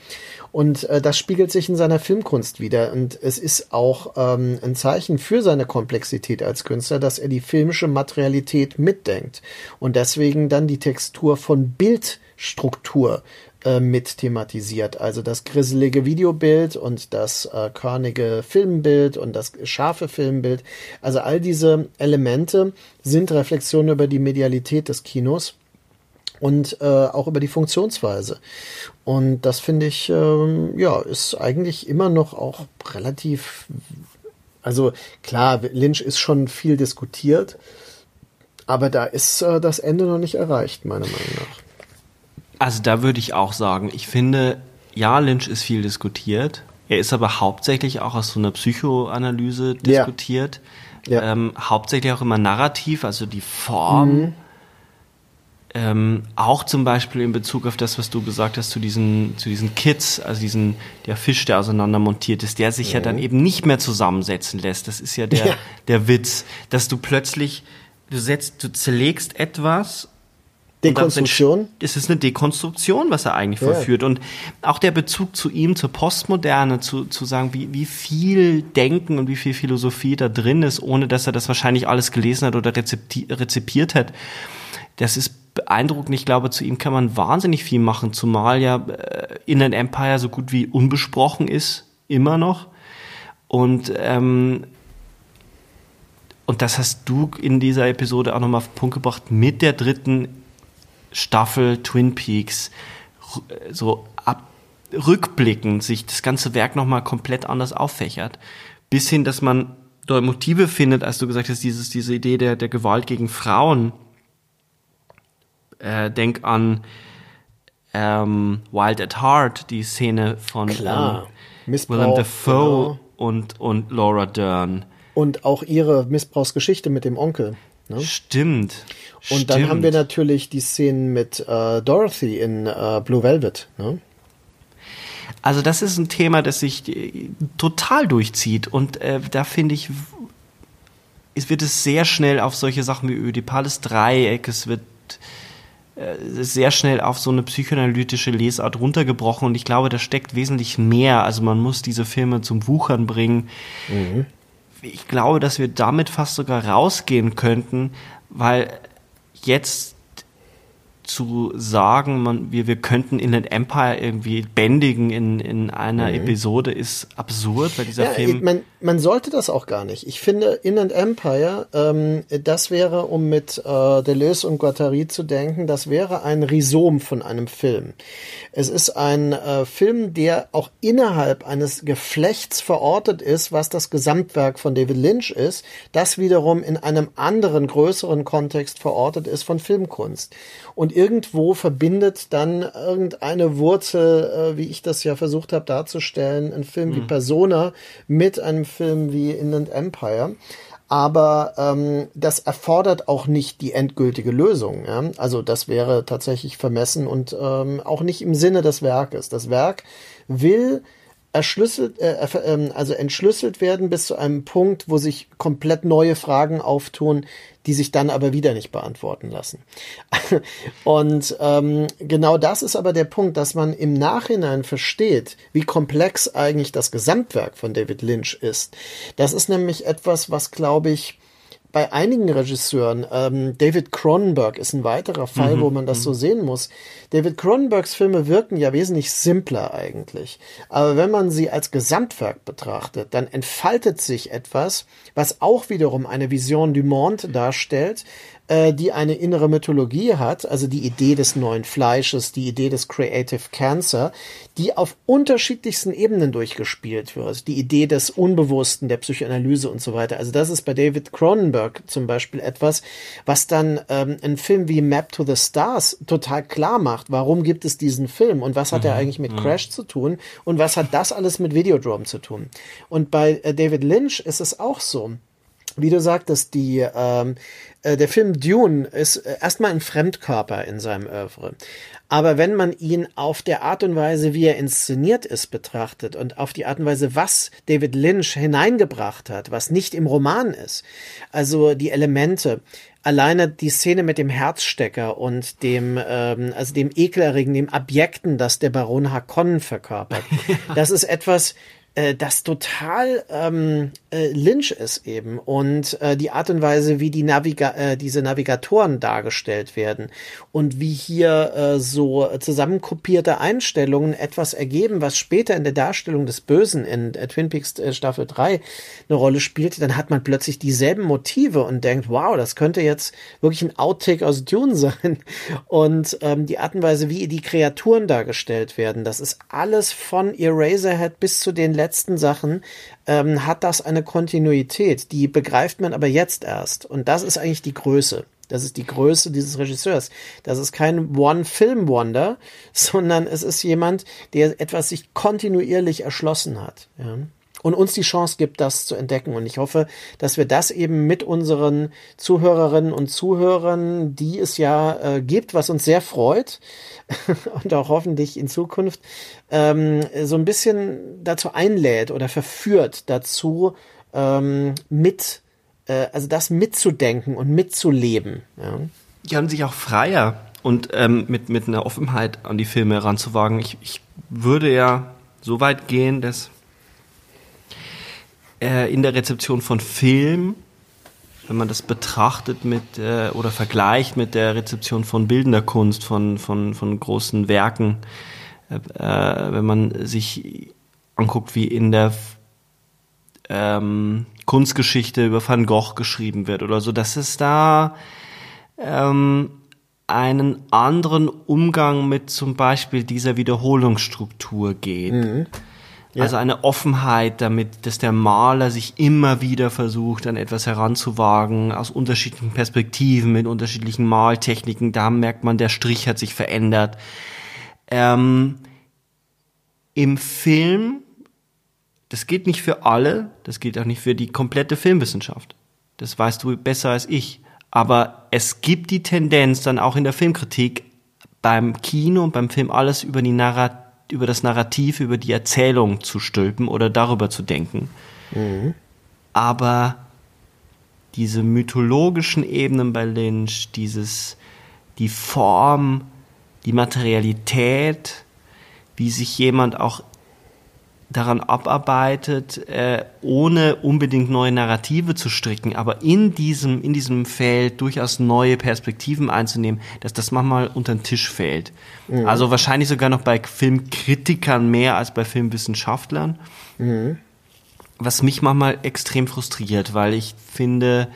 Und äh, das spiegelt sich in seiner Filmkunst wieder. Und es ist auch ähm, ein Zeichen für seine Komplexität als Künstler, dass er die filmische Materialität mitdenkt und deswegen dann die Textur von Bildstruktur äh, mit thematisiert. Also das grisselige Videobild und das äh, körnige Filmbild und das scharfe Filmbild. Also all diese Elemente sind Reflexionen über die Medialität des Kinos. und äh, auch über die Funktionsweise. Und das finde ich, ähm, ja, ist eigentlich immer noch auch relativ, also klar, Lynch ist schon viel diskutiert, aber da ist äh, das Ende noch nicht erreicht, meiner Meinung nach. Also da würde ich auch sagen, ich finde, ja, Lynch ist viel diskutiert. Er ist aber hauptsächlich auch aus so einer Psychoanalyse Ja. diskutiert. Ja. Ähm, hauptsächlich auch immer narrativ, also die Form. Mhm. Ähm, auch zum Beispiel in Bezug auf das, was du gesagt hast, zu diesen, zu diesen Kids, also diesen, der Fisch, der auseinander montiert ist, der sich ja dann eben nicht mehr zusammensetzen lässt. Das ist ja der, Ja. der Witz, dass du plötzlich, du setzt, du zerlegst etwas Dekonstruktion? Es ist eine Dekonstruktion, was er eigentlich Ja. vollführt. Und auch der Bezug zu ihm, zur Postmoderne, zu, zu sagen, wie, wie viel Denken und wie viel Philosophie da drin ist, ohne dass er das wahrscheinlich alles gelesen hat oder rezipiert hat. Das ist beeindruckend. Ich glaube, zu ihm kann man wahnsinnig viel machen, zumal ja äh, Inland Empire so gut wie unbesprochen ist, immer noch. Und ähm, und das hast du in dieser Episode auch nochmal auf den Punkt gebracht mit der dritten Staffel Twin Peaks so ab, rückblickend sich das ganze Werk nochmal komplett anders auffächert. Bis hin, dass man dort Motive findet, als du gesagt hast, dieses, diese Idee der, der Gewalt gegen Frauen. Äh, denk an ähm, Wild at Heart, die Szene von Klar. ähm, Willem Dafoe genau. und, und Laura Dern. Und auch ihre Missbrauchsgeschichte mit dem Onkel. Ne? Stimmt. Und dann Stimmt. haben wir natürlich die Szenen mit äh, Dorothy in äh, Blue Velvet. Ne? Also das ist ein Thema, das sich äh, total durchzieht und äh, da finde ich, es wird es sehr schnell auf solche Sachen wie Ödipales Dreieck, es wird äh, sehr schnell auf so eine psychoanalytische Lesart runtergebrochen und ich glaube, da steckt wesentlich mehr. Also man muss diese Filme zum Wuchern bringen. Ich glaube, dass wir damit fast sogar rausgehen könnten, weil jetzt zu sagen, man, wir, wir könnten Inland Empire irgendwie bändigen in, in einer Episode, ist absurd, weil dieser Ja, Film. man, man sollte das auch gar nicht. Ich finde, Inland Empire, ähm, das wäre, um mit äh, Deleuze und Guattari zu denken, das wäre ein Rhizom von einem Film. Es ist ein äh, Film, der auch innerhalb eines Geflechts verortet ist, was das Gesamtwerk von David Lynch ist, das wiederum in einem anderen, größeren Kontext verortet ist von Filmkunst. Und irgendwo verbindet dann irgendeine Wurzel, äh, wie ich das ja versucht habe darzustellen, ein Film wie Persona mit einem Film wie Inland Empire. Aber ähm, das erfordert auch nicht die endgültige Lösung. Ja? Also das wäre tatsächlich vermessen und ähm, auch nicht im Sinne des Werkes. Das Werk will erschlüsselt, äh, ähm, also entschlüsselt werden bis zu einem Punkt, wo sich komplett neue Fragen auftun, die sich dann aber wieder nicht beantworten lassen. (laughs) Und ähm, genau das ist aber der Punkt, dass man im Nachhinein versteht, wie komplex eigentlich das Gesamtwerk von David Lynch ist. Das ist nämlich etwas, was, glaube ich, bei einigen Regisseuren, ähm, David Cronenberg ist ein weiterer Fall, wo man das so sehen muss. David Cronenbergs Filme wirken ja wesentlich simpler eigentlich. Aber wenn man sie als Gesamtwerk betrachtet, dann entfaltet sich etwas, was auch wiederum eine Vision du Monde darstellt, äh, die eine innere Mythologie hat, also die Idee des neuen Fleisches, die Idee des Creative Cancer, die auf unterschiedlichsten Ebenen durchgespielt wird. Die Idee des Unbewussten, der Psychoanalyse und so weiter. Also das ist bei David Cronenberg zum Beispiel etwas, was dann ähm, ein Film wie Map to the Stars total klar macht. Warum gibt es diesen Film und was hat er eigentlich mit Crash zu tun und was hat das alles mit Videodrome zu tun? Und bei äh, David Lynch ist es auch so wie du sagtest, die, ähm, äh, der Film Dune ist äh, erstmal ein Fremdkörper in seinem Oeuvre. Aber wenn man ihn auf der Art und Weise, wie er inszeniert ist, betrachtet und auf die Art und Weise, was David Lynch hineingebracht hat, was nicht im Roman ist, also die Elemente, alleine die Szene mit dem Herzstecker und dem, ähm, also dem ekelerregenden, dem Abjekten, das der Baron Harkonnen verkörpert, (laughs) das ist etwas, äh, das total ähm, äh, Lynch ist eben und äh, die Art und Weise, wie die Naviga äh, diese Navigatoren dargestellt werden und wie hier äh, so zusammenkopierte Einstellungen etwas ergeben, was später in der Darstellung des Bösen in äh, Twin Peaks äh, Staffel 3 eine Rolle spielt, dann hat man plötzlich dieselben Motive und denkt, wow, das könnte jetzt wirklich ein Outtake aus Dune (laughs) sein. Und ähm, die Art und Weise, wie die Kreaturen dargestellt werden, das ist alles von Eraserhead bis zu den letzten Sachen, ähm, hat das eine Kontinuität. Die begreift man aber jetzt erst. Und das ist eigentlich die Größe. Das ist die Größe dieses Regisseurs. Das ist kein One-Film-Wonder, (laughs) sondern es ist jemand, der etwas sich kontinuierlich erschlossen hat. Ja und uns die Chance gibt, das zu entdecken. Und ich hoffe, dass wir das eben mit unseren Zuhörerinnen und Zuhörern, die es ja äh, gibt, was uns sehr freut (laughs) und auch hoffentlich in Zukunft ähm, so ein bisschen dazu einlädt oder verführt dazu, ähm, mit, äh, also das mitzudenken und mitzuleben. Ja, ja und sich auch freier und ähm, mit, mit einer Offenheit an die Filme heranzuwagen. Ich, ich würde ja so weit gehen, dass in der Rezeption von Film, wenn man das betrachtet mit äh, oder vergleicht mit der Rezeption von bildender Kunst, von, von, von großen Werken, äh, äh wenn man sich anguckt, wie in der ähm, Kunstgeschichte über Van Gogh geschrieben wird oder so, dass es da ähm, einen anderen Umgang mit zum Beispiel dieser Wiederholungsstruktur geht. Mhm. Ja. Also eine Offenheit damit, dass der Maler sich immer wieder versucht, an etwas heranzuwagen, aus unterschiedlichen Perspektiven, mit unterschiedlichen Maltechniken. Da merkt man, der Strich hat sich verändert. Ähm, Im Film, das geht nicht für alle, das gilt auch nicht für die komplette Filmwissenschaft. Das weißt du besser als ich. Aber es gibt die Tendenz dann auch in der Filmkritik, beim Kino und beim Film alles über die Narrative über das Narrativ, über die Erzählung zu stülpen oder darüber zu denken. Mhm. Aber diese mythologischen Ebenen bei Lynch, dieses, die Form, die Materialität, wie sich jemand auch daran abarbeitet, äh, ohne unbedingt neue Narrative zu stricken, aber in diesem, in diesem Feld durchaus neue Perspektiven einzunehmen, dass das manchmal unter den Tisch fällt. Mhm. Also wahrscheinlich sogar noch bei Filmkritikern mehr als bei Filmwissenschaftlern. Mhm. Was mich manchmal extrem frustriert, weil ich finde,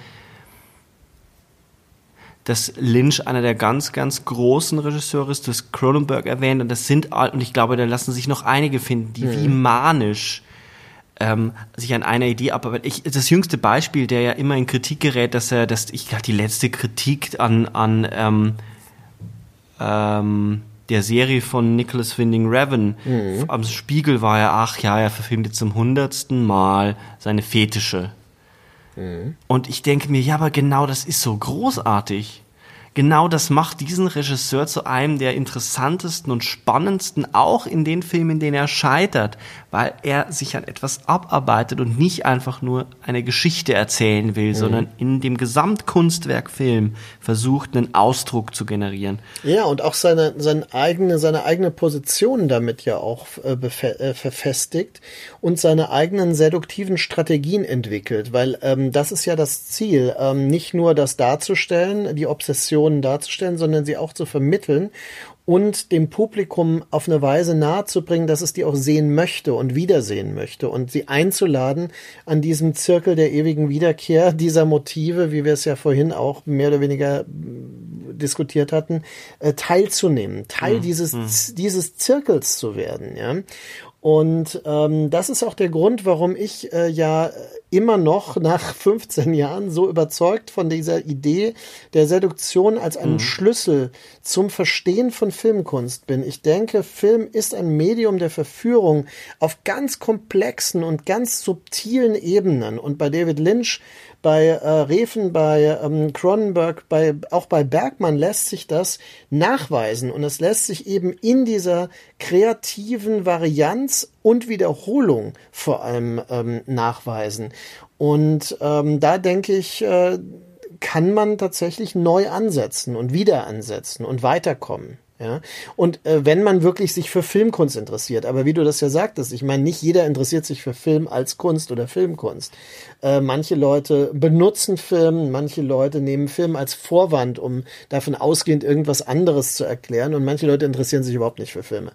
dass Lynch einer der ganz, ganz großen Regisseure ist, du hast Cronenberg erwähnt, und das sind, und ich glaube, da lassen sich noch einige finden, die mhm. wie manisch ähm, sich an einer Idee abarbeiten. Ich, das jüngste Beispiel, der ja immer in Kritik gerät, dass er, dass ich glaube, die letzte Kritik an, an ähm, ähm, der Serie von Nicholas Winding Refn mhm. am Spiegel war ja, ach ja, er verfilmt jetzt zum hundertsten Mal seine Fetische. Mhm. Und ich denke mir, ja, aber genau das ist so großartig genau das macht diesen Regisseur zu einem der interessantesten und spannendsten, auch in den Filmen, in denen er scheitert, weil er sich an etwas abarbeitet und nicht einfach nur eine Geschichte erzählen will, mhm. sondern in dem Gesamtkunstwerk Film versucht, einen Ausdruck zu generieren. Ja, und auch seine, seine eigene, seine eigene Position damit ja auch äh, äh, verfestigt und seine eigenen seduktiven Strategien entwickelt, weil ähm, das ist ja das Ziel, ähm, nicht nur das darzustellen, die Obsession Personen darzustellen, sondern sie auch zu vermitteln und dem Publikum auf eine Weise nahezubringen, dass es die auch sehen möchte und wiedersehen möchte und sie einzuladen, an diesem Zirkel der ewigen Wiederkehr dieser Motive, wie wir es ja vorhin auch mehr oder weniger mm, diskutiert hatten, äh, teilzunehmen, Teil mhm. dieses, mhm. dieses Zirkels zu werden, ja. Und ähm, das ist auch der Grund, warum ich äh, ja immer noch nach (laughs) 15 Jahren so überzeugt von dieser Idee der Seduktion als einen mhm. Schlüssel zum Verstehen von Filmkunst bin. Ich denke, Film ist ein Medium der Verführung auf ganz komplexen und ganz subtilen Ebenen. Und bei David Lynch bei äh, Refen, bei ähm, Cronenberg, bei, auch bei Bergmann lässt sich das nachweisen und es lässt sich eben in dieser kreativen Varianz und Wiederholung vor allem ähm, nachweisen. Und ähm, da denke ich, äh, kann man tatsächlich neu ansetzen und wieder ansetzen und weiterkommen. Ja, und äh, wenn man wirklich sich für Filmkunst interessiert, aber wie du das ja sagtest, ich meine, nicht jeder interessiert sich für Film als Kunst oder Filmkunst. Äh, manche Leute benutzen Film, manche Leute nehmen Film als Vorwand, um davon ausgehend irgendwas anderes zu erklären, und manche Leute interessieren sich überhaupt nicht für Filme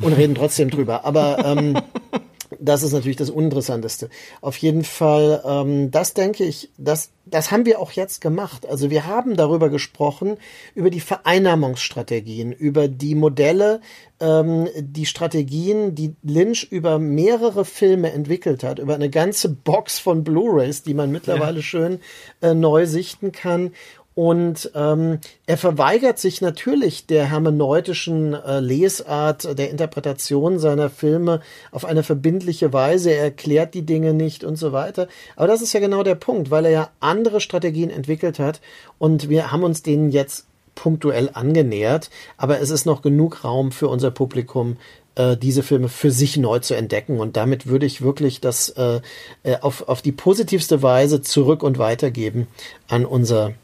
und reden trotzdem drüber. Aber ähm, (laughs) das ist natürlich das Uninteressanteste. Auf jeden Fall, ähm, das denke ich, das, das haben wir auch jetzt gemacht. Also wir haben darüber gesprochen, über die Vereinnahmungsstrategien, über die Modelle, ähm, die Strategien, die Lynch über mehrere Filme entwickelt hat, über eine ganze Box von Blu-rays, die man mittlerweile ja. schön äh, neu sichten kann und ähm, er verweigert sich natürlich der hermeneutischen äh, Lesart, der Interpretation seiner Filme auf eine verbindliche Weise. Er erklärt die Dinge nicht und so weiter. Aber das ist ja genau der Punkt, weil er ja andere Strategien entwickelt hat und wir haben uns denen jetzt punktuell angenähert. Aber es ist noch genug Raum für unser Publikum, äh, diese Filme für sich neu zu entdecken. Und damit würde ich wirklich das äh, äh auf, auf die positivste Weise zurück und weitergeben an unser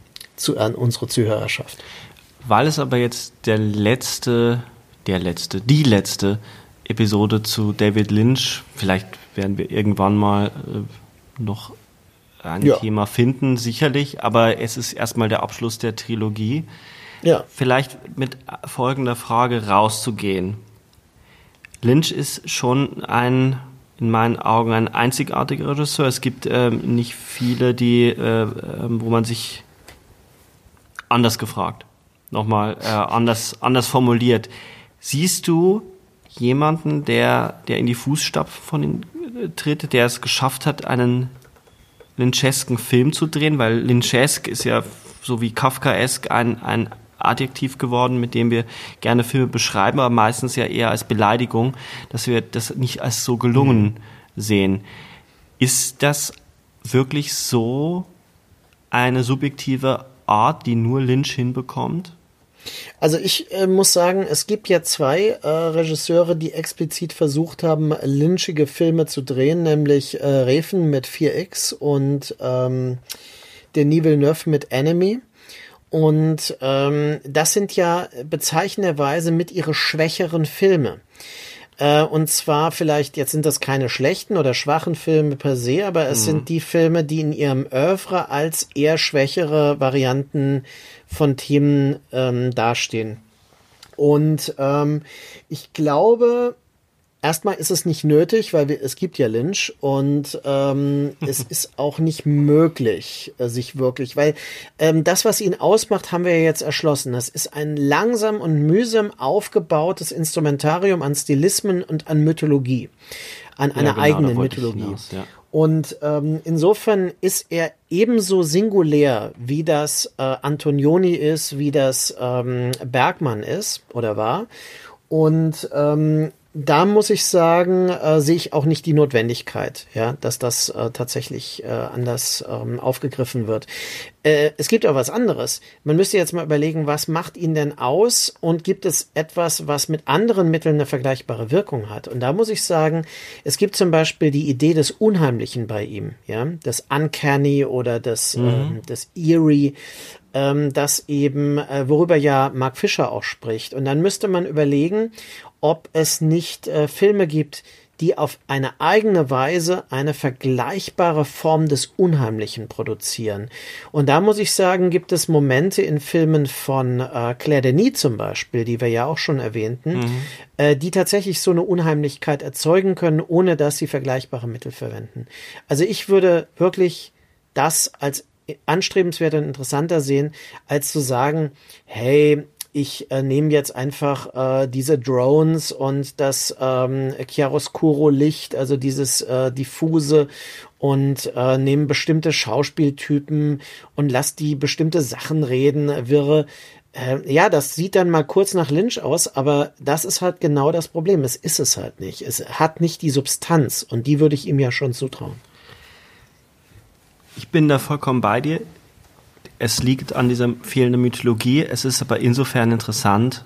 zu, an unsere Zuhörerschaft. Weil es aber jetzt der letzte, der letzte, die letzte Episode zu David Lynch, vielleicht werden wir irgendwann mal äh, noch ein ja. Thema finden, sicherlich, aber es ist erstmal der Abschluss der Trilogie. Ja. Vielleicht mit folgender Frage rauszugehen. Lynch ist schon ein, in meinen Augen, ein einzigartiger Regisseur. Es gibt ähm, nicht viele, die, äh, ähm, wo man sich anders gefragt, nochmal äh, anders, anders formuliert. Siehst du jemanden, der, der in die Fußstapfen von ihm äh, tritt, der es geschafft hat, einen Lynchesken Film zu drehen? Weil Lynchesk ist ja so wie Kafkaesk ein, ein Adjektiv geworden, mit dem wir gerne Filme beschreiben, aber meistens ja eher als Beleidigung, dass wir das nicht als so gelungen sehen. Ist das wirklich so eine subjektive Art, die nur Lynch hinbekommt? Also ich äh, muss sagen, es gibt ja zwei äh, Regisseure, die explizit versucht haben, lynchige Filme zu drehen, nämlich äh, Refen mit 4X und ähm, Denis Villeneuve mit Enemy. Und ähm, das sind ja bezeichnenderweise mit ihre schwächeren Filme. Äh, und zwar vielleicht, jetzt sind das keine schlechten oder schwachen Filme per se, aber es mhm. sind die Filme, die in ihrem Oeuvre als eher schwächere Varianten von Themen ähm, dastehen. Und ähm, ich glaube, Erstmal ist es nicht nötig, weil wir, es gibt ja Lynch und ähm, (laughs) es ist auch nicht möglich, äh, sich wirklich, weil ähm, das, was ihn ausmacht, haben wir ja jetzt erschlossen. Das ist ein langsam und mühsam aufgebautes Instrumentarium an Stilismen und an Mythologie, an einer genau, eigenen Mythologie. Hinaus, ja. Und ähm, insofern ist er ebenso singulär, wie das äh, Antonioni ist, wie das ähm, Bergmann ist oder war. Und ähm, da muss ich sagen, äh, sehe ich auch nicht die Notwendigkeit, ja, dass das äh, tatsächlich äh, anders ähm, aufgegriffen wird. Äh, es gibt aber was anderes. Man müsste jetzt mal überlegen, was macht ihn denn aus und gibt es etwas, was mit anderen Mitteln eine vergleichbare Wirkung hat? Und da muss ich sagen, es gibt zum Beispiel die Idee des Unheimlichen bei ihm, ja, das Uncanny oder das, mhm. ähm, das Eerie, ähm, das eben, äh, worüber ja Mark Fischer auch spricht. Und dann müsste man überlegen, ob es nicht äh, Filme gibt, die auf eine eigene Weise eine vergleichbare Form des Unheimlichen produzieren. Und da muss ich sagen, gibt es Momente in Filmen von äh, Claire Denis zum Beispiel, die wir ja auch schon erwähnten, mhm. äh, die tatsächlich so eine Unheimlichkeit erzeugen können, ohne dass sie vergleichbare Mittel verwenden. Also ich würde wirklich das als anstrebenswerter und interessanter sehen, als zu sagen, hey, ich äh, nehme jetzt einfach äh, diese Drones und das ähm, Chiaroscuro-Licht, also dieses äh, diffuse und äh, nehme bestimmte Schauspieltypen und lass die bestimmte Sachen reden, wirre. Äh, ja, das sieht dann mal kurz nach Lynch aus, aber das ist halt genau das Problem. Es ist es halt nicht. Es hat nicht die Substanz und die würde ich ihm ja schon zutrauen. Ich bin da vollkommen bei dir es liegt an dieser fehlenden Mythologie. Es ist aber insofern interessant,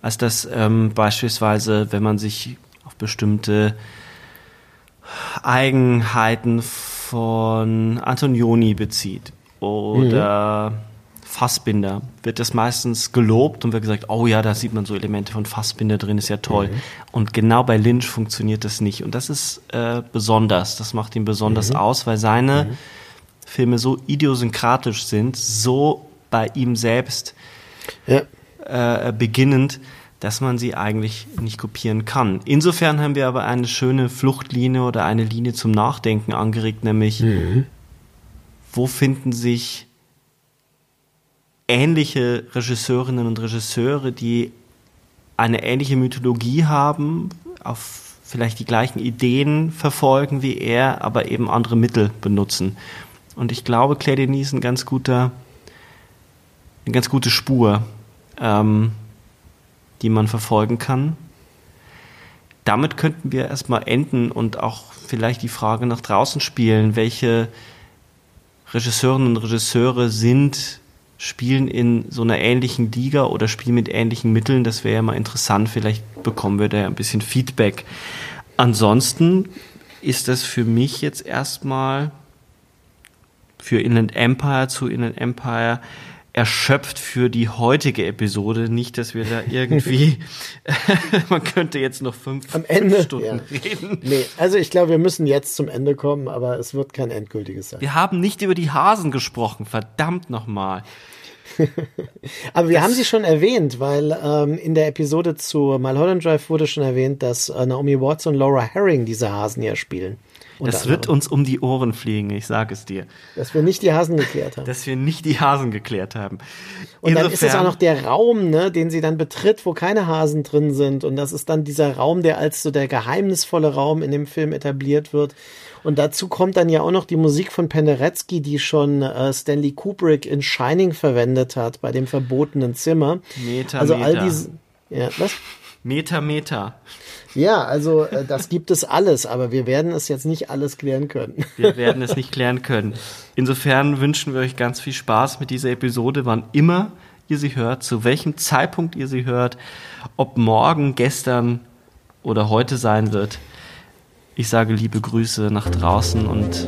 als dass ähm, beispielsweise, wenn man sich auf bestimmte Eigenheiten von Antonioni bezieht oder mhm. Fassbinder wird das meistens gelobt und wird gesagt, oh ja, da sieht man so Elemente von Fassbinder drin, ist ja toll. Und genau bei Lynch funktioniert das nicht. Und das ist äh, besonders, das macht ihn besonders aus, weil seine Filme so idiosynkratisch sind, so bei ihm selbst Ja. äh, beginnend, dass man sie eigentlich nicht kopieren kann. Insofern haben wir aber eine schöne Fluchtlinie oder eine Linie zum Nachdenken angeregt, nämlich wo finden sich ähnliche Regisseurinnen und Regisseure, die eine ähnliche Mythologie haben, auf vielleicht die gleichen Ideen verfolgen wie er, aber eben andere Mittel benutzen. Und ich glaube, Claire Denis ist ein ganz guter, eine ganz gute Spur, ähm, die man verfolgen kann. Damit könnten wir erstmal enden und auch vielleicht die Frage nach draußen spielen, welche Regisseurinnen und Regisseure sind, spielen in so einer ähnlichen Liga oder spielen mit ähnlichen Mitteln. Das wäre ja mal interessant. Vielleicht bekommen wir da ja ein bisschen Feedback. Ansonsten ist das für mich jetzt erstmal für Inland Empire zu Inland Empire erschöpft für die heutige Episode. Nicht, dass wir da irgendwie, (laughs) (laughs) man könnte jetzt noch fünf, Am Ende, fünf Stunden ja. reden. Nee, also ich glaube, wir müssen jetzt zum Ende kommen, aber es wird kein endgültiges sein. Wir haben nicht über die Hasen gesprochen, verdammt nochmal. (laughs) Aber wir haben sie schon erwähnt, weil ähm, in der Episode zu Mulholland Drive wurde schon erwähnt, dass äh, Naomi Watts und Laura Herring diese Hasen ja spielen. Unter Das wird anderem. uns um die Ohren fliegen, ich sage es dir. Dass wir nicht die Hasen geklärt haben. Dass wir nicht die Hasen geklärt haben. Und dann ist es Insofern- auch noch der Raum, ne, den sie dann betritt, wo keine Hasen drin sind. Und das ist dann dieser Raum, der als so der geheimnisvolle Raum in dem Film etabliert wird. Und dazu kommt dann ja auch noch die Musik von Penderecki, die schon äh, Stanley Kubrick in Shining verwendet hat, bei dem verbotenen Zimmer. Meter, also all diese. Ja, was? Meter, Meter. Ja, also äh, das gibt es alles, aber wir werden es jetzt nicht alles klären können. (laughs) Wir werden es nicht klären können. Insofern wünschen wir euch ganz viel Spaß mit dieser Episode, wann immer ihr sie hört, zu welchem Zeitpunkt ihr sie hört, ob morgen, gestern oder heute sein wird. Ich sage liebe Grüße nach draußen und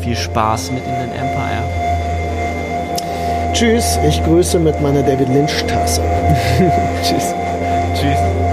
viel Spaß mit in den Empire. Tschüss, ich grüße mit meiner David Lynch Tasse. (laughs) Tschüss. Tschüss.